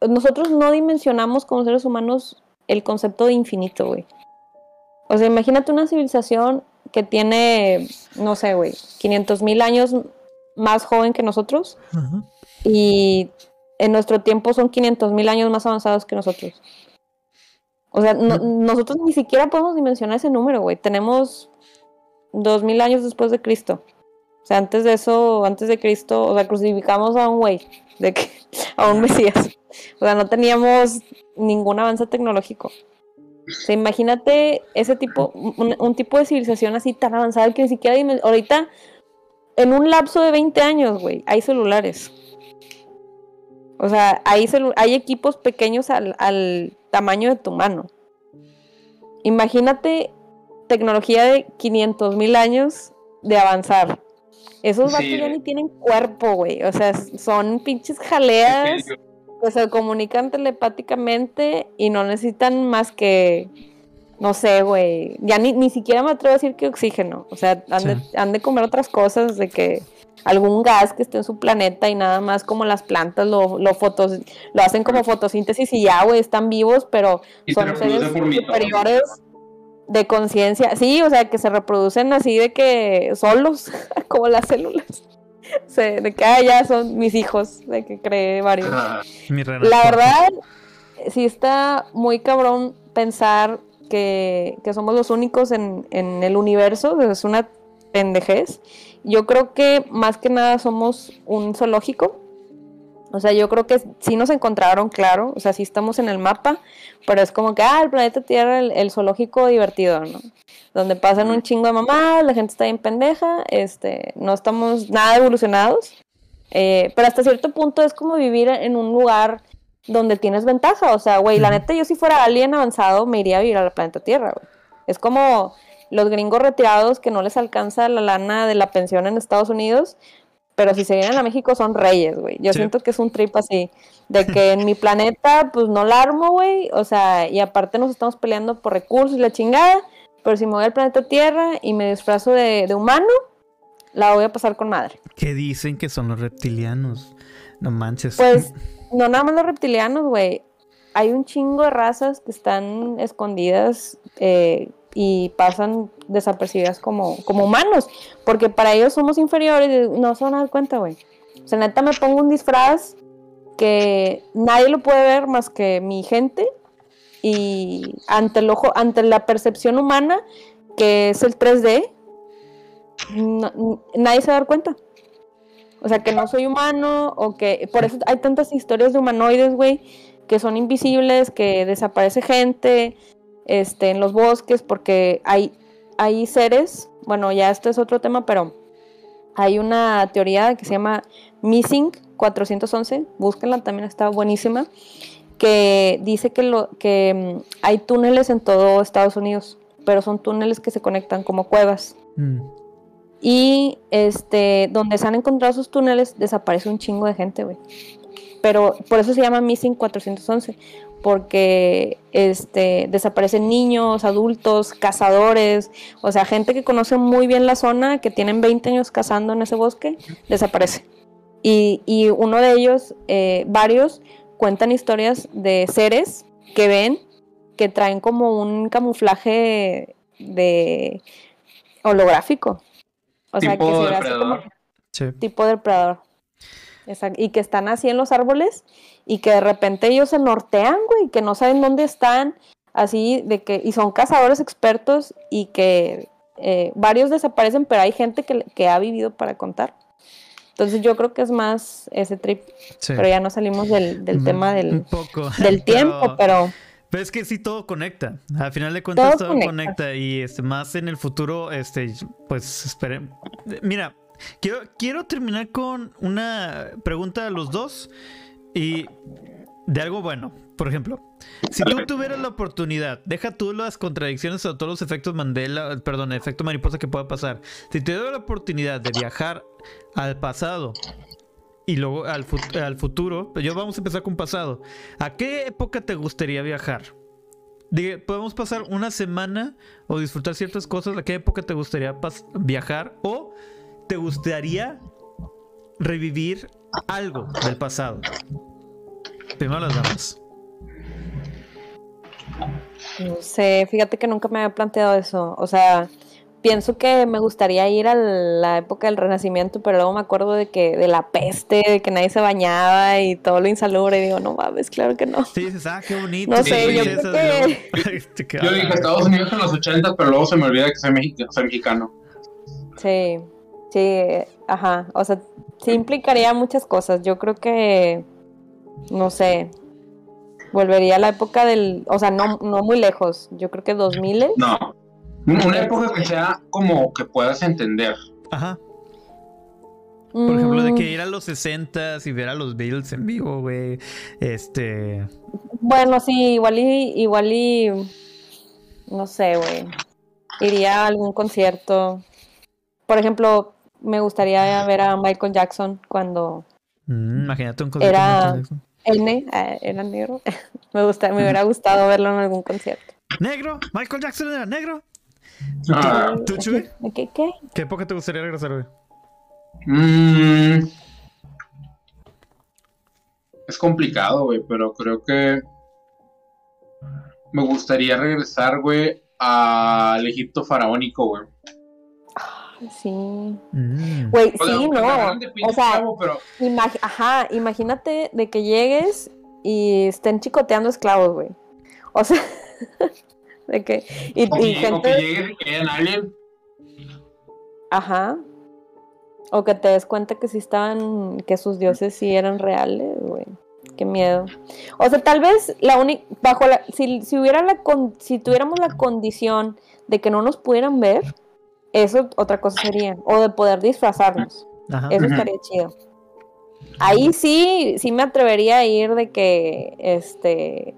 nosotros no dimensionamos como seres humanos el concepto de infinito, güey. O sea, imagínate una civilización que tiene, no sé, güey, 500 mil años más joven que nosotros. Ajá y en nuestro tiempo son 500 mil años más avanzados que nosotros. O sea, nosotros ni siquiera podemos dimensionar ese número, güey. Tenemos 2000 años después de Cristo. O sea, antes de eso, antes de Cristo, o sea, crucificamos a un güey, de que, a un Mesías. O sea, no teníamos ningún avance tecnológico. O sea, imagínate ese tipo, un, tipo de civilización así tan avanzada que ni siquiera ahorita, en un lapso de 20 años, güey, hay celulares. O sea, hay, hay equipos pequeños al, tamaño de tu mano. Imagínate tecnología de 500 mil años de avanzar. Esos vatos ya ni tienen cuerpo, güey. O sea, son pinches jaleas que se comunican telepáticamente y no necesitan más que, no sé, güey. Ya ni, ni siquiera me atrevo a decir que oxígeno. O sea, han, de, han de comer otras cosas, de que algún gas que esté en su planeta y nada más como las plantas lo, lo, fotos, lo hacen como fotosíntesis y ya, güey, están vivos, pero son seres superiores de conciencia. Sí, o sea, que se reproducen así de que solos, como las células. de que ah, ya son mis hijos, de que cree varios. La verdad, sí está muy cabrón pensar que, que somos los únicos en, en el universo, es una pendejez. Yo creo que más que nada somos un zoológico. O sea, yo creo que sí nos encontraron, claro. O sea, sí estamos en el mapa, pero es como que, ah, el planeta Tierra, el, zoológico divertido, ¿no? Donde pasan un chingo de mamás, la gente está bien pendeja, este, no estamos nada evolucionados. Eh, pero hasta cierto punto es como vivir en un lugar donde tienes ventaja. O sea, güey, la neta, yo si fuera alguien avanzado, me iría a vivir al planeta Tierra, güey. Es como los gringos retirados que no les alcanza la lana de la pensión en Estados Unidos, pero si se vienen a México son reyes, güey. Yo siento que es un trip así, de que en mi planeta, pues no la armo, güey. O sea, y aparte nos estamos peleando por recursos y la chingada, pero si me voy al planeta Tierra y me disfrazo de, de humano, la voy a pasar con madre. ¿Qué dicen que son los reptilianos? No manches. Pues, no nada más los reptilianos, güey. Hay un chingo de razas que están escondidas eh, y pasan desapercibidas como, como humanos, porque para ellos somos inferiores no se van a dar cuenta, güey. O sea, neta me pongo un disfraz que nadie lo puede ver más que mi gente y ante el ojo, ante la percepción humana, que es el 3D, nadie se va a dar cuenta. O sea, que no soy humano o que por eso hay tantas historias de humanoides, güey, que son invisibles, que desaparece gente, este, en los bosques, porque hay, hay seres, bueno, ya esto es otro tema, pero hay una teoría que se llama Missing 411, búsquenla, también está buenísima, que dice que, lo, que mm, hay túneles en todo Estados Unidos, pero son túneles que se conectan como cuevas. Mm. Y este, donde se han encontrado esos túneles, desaparece un chingo de gente, güey. Pero por eso se llama Missing 411, porque este, desaparecen niños, adultos, cazadores, o sea, gente que conoce muy bien la zona, que tienen 20 años cazando en ese bosque, desaparece. Y, uno de ellos, eh, varios, cuentan historias de seres que ven, que traen como un camuflaje de holográfico. O sea, que se hace como tipo depredador. Y que están así en los árboles y que de repente ellos se nortean, güey, que no saben dónde están, así de que, y son cazadores expertos y que eh, varios desaparecen, pero hay gente que, ha vivido para contar. Entonces yo creo que es más ese trip, pero ya no salimos del, mm, tema del, del tiempo, pero... Pero es que sí todo conecta. Al final de cuentas todo, conecta. y este más en el futuro este pues esperen. Mira, quiero quiero terminar con una pregunta a los dos. Y de algo bueno, por ejemplo, si tú tuvieras la oportunidad, deja tú las contradicciones o todos los efectos Mandela, perdón, efecto mariposa que pueda pasar. Si te doy la oportunidad de viajar al pasado y luego al, al futuro, pues yo vamos a empezar con pasado. ¿A qué época te gustaría viajar? podemos pasar una semana o disfrutar ciertas cosas. ¿A qué época te gustaría viajar? ¿O te gustaría revivir algo del pasado? Primero las damas. No sé, fíjate que nunca me había planteado eso. O sea, pienso que me gustaría ir a la época del Renacimiento, pero luego me acuerdo de que de la peste, de que nadie se bañaba y todo lo insalubre. Y digo, no mames, claro que no. Sí, dices, ah, qué bonito. No sé, yo creo que... yo dije Estados Unidos en los 80, pero luego se me olvida que soy mexicano. Sí, sí, ajá. O sea, sí implicaría muchas cosas. Yo creo que, no sé, volvería a la época del, o sea, no, no muy lejos. Yo creo que 2000. No, una época que sea como que puedas entender. Ajá. Por ejemplo, de que mm. ir a los 60 y ver a los Beatles en vivo, güey. Este. Bueno, sí, igual y. Igual y. No sé, güey. Iría a algún concierto. por ejemplo, me gustaría ver a Michael Jackson cuando mm, imagínate un concierto era N, eh, era negro. me gusta, me hubiera gustado verlo en algún concierto. Negro, Michael Jackson era negro. Ah. ¿Tú, ¿Qué, ¿Qué, qué? época te gustaría regresar, güey? Mm. es complicado, güey, pero creo que me gustaría regresar, güey, al Egipto faraónico, güey. Sí. Mm. Güey, sí, no. O sea, ajá, imagínate de que llegues y estén chicoteando esclavos, güey. O sea, de que. Y, o que, gente... o que lleguen y que alguien. Ajá. O que te des cuenta que sí estaban, que sus dioses sí eran reales, güey. Qué miedo. O sea, tal vez la única, bajo la, si, si hubiera la, si tuviéramos la condición de que no nos pudieran ver, eso otra cosa sería. O de poder disfrazarnos. Eso estaría chido. Ahí sí, sí me atrevería a ir de que, este...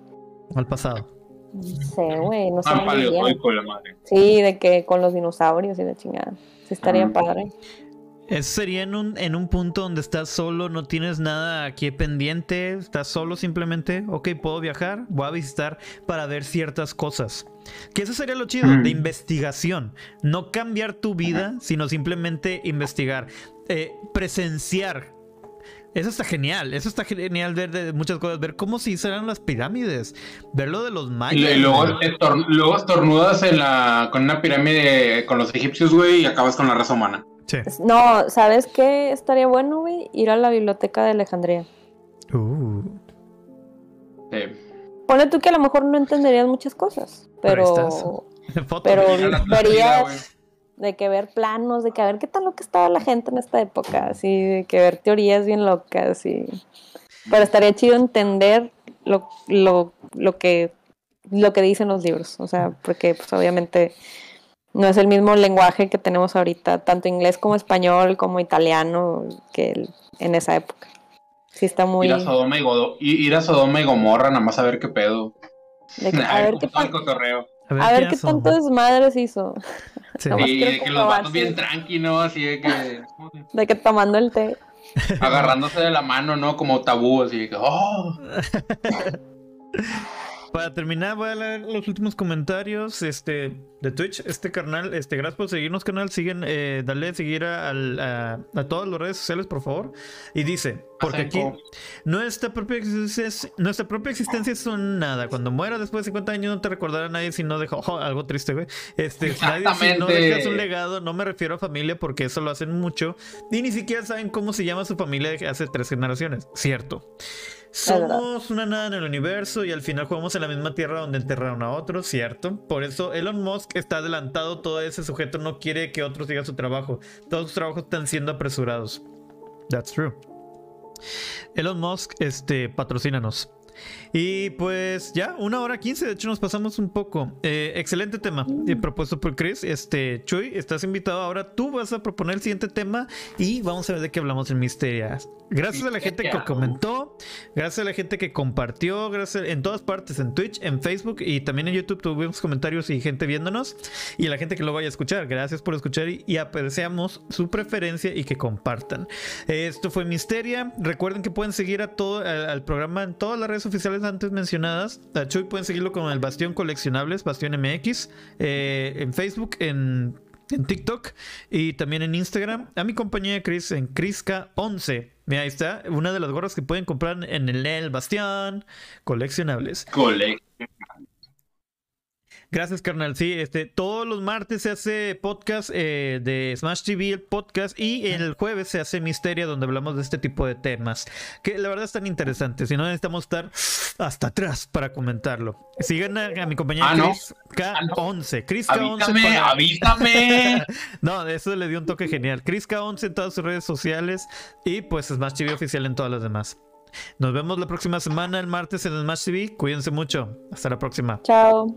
Al pasado. No sé, güey, no sé. la Sí, de que con los dinosaurios y de chingada. Sí estaría padre. Eso sería en un, en un punto donde estás solo, no tienes nada aquí pendiente, estás solo simplemente, ok, puedo viajar, voy a visitar para ver ciertas cosas. Que eso sería lo chido, de investigación. No cambiar tu vida, sino simplemente investigar. Eh, presenciar. Eso está genial, eso está genial ver de muchas cosas, ver cómo se hicieron las pirámides, ver lo de los mayas. Y luego, luego estornudas en la, con una pirámide con los egipcios, güey, y acabas con la raza humana. No, ¿sabes qué estaría bueno, güey? Ir a la biblioteca de Alejandría. Uh. Pone tú que a lo mejor no entenderías muchas cosas, pero. Pero, verías de que ver planos, de que a ver qué tal lo que estaba la gente en esta época, así, de que ver teorías bien locas y. Pero estaría chido entender lo, lo, lo que lo que dicen los libros, o sea, porque pues obviamente no es el mismo lenguaje que tenemos ahorita, tanto inglés como español, como italiano, que en esa época. Sí está muy... Ir a Sodoma y, ir a Sodoma y Gomorra, nada más a ver qué pedo. a, ver qué tal... A ver, qué, tanto desmadres hizo. Sí, de que los vatos bien tranqui, ¿no? Así de que... De que tomando el té. Agarrándose de la mano, ¿no? Como tabú, así de que... ¡Oh! Para terminar, voy a leer los últimos comentarios este, de Twitch. Este canal, este, gracias por seguirnos, canal. Siguen, eh, dale a seguir a, todas las redes sociales, por favor. Y dice, porque aquí nuestra propia, existencia, nuestra propia existencia es un nada. Cuando muera después de 50 años no te recordará nadie si no dejó oh, algo triste, güey. Este, nadie si no dejas un legado. No me refiero a familia porque eso lo hacen mucho. Y ni siquiera saben cómo se llama su familia de hace tres generaciones. Cierto. Somos una nada en el universo y al final jugamos en la misma tierra donde enterraron a otros, ¿cierto? Por eso Elon Musk está adelantado, todo ese sujeto no quiere que otros digan su trabajo. Todos sus trabajos están siendo apresurados. That's true. Elon Musk, este, patrocínanos. Y pues ya, una hora quince, de hecho nos pasamos un poco. Eh, excelente tema eh, propuesto por Chris. Este, Chuy, estás invitado ahora. Tú vas a proponer el siguiente tema y vamos a ver de qué hablamos en Misterias. Gracias a la gente que comentó, gracias a la gente que compartió, gracias en todas partes, en Twitch, en Facebook y también en YouTube tuvimos comentarios y gente viéndonos. Y a la gente que lo vaya a escuchar, gracias por escuchar y, apreciamos su preferencia y que compartan. esto fue Misteria. Recuerden que pueden seguir a todo al programa en todas las redes oficiales antes mencionadas. A Chuy pueden seguirlo con el Bastión Coleccionables, Bastión MX, eh, en Facebook, en, TikTok y también en Instagram. A mi compañía Chris en Criska11. Mira, ahí está, una de las gorras que pueden comprar en el, Bastión Coleccionables. Coleccionables. Gracias, carnal. Sí, este, todos los martes se hace podcast eh, de Smash TV, el podcast, y el jueves se hace Misteria, donde hablamos de este tipo de temas, que la verdad están interesantes. Y no necesitamos estar hasta atrás para comentarlo. Sigan a, mi compañero ah, Chris K11. Chris K11. Avísame, avísame. no, eso le dio un toque genial. Chris K11 en todas sus redes sociales y pues Smash TV oficial en todas las demás. Nos vemos la próxima semana, el martes en Smash TV. Cuídense mucho. Hasta la próxima. Chao.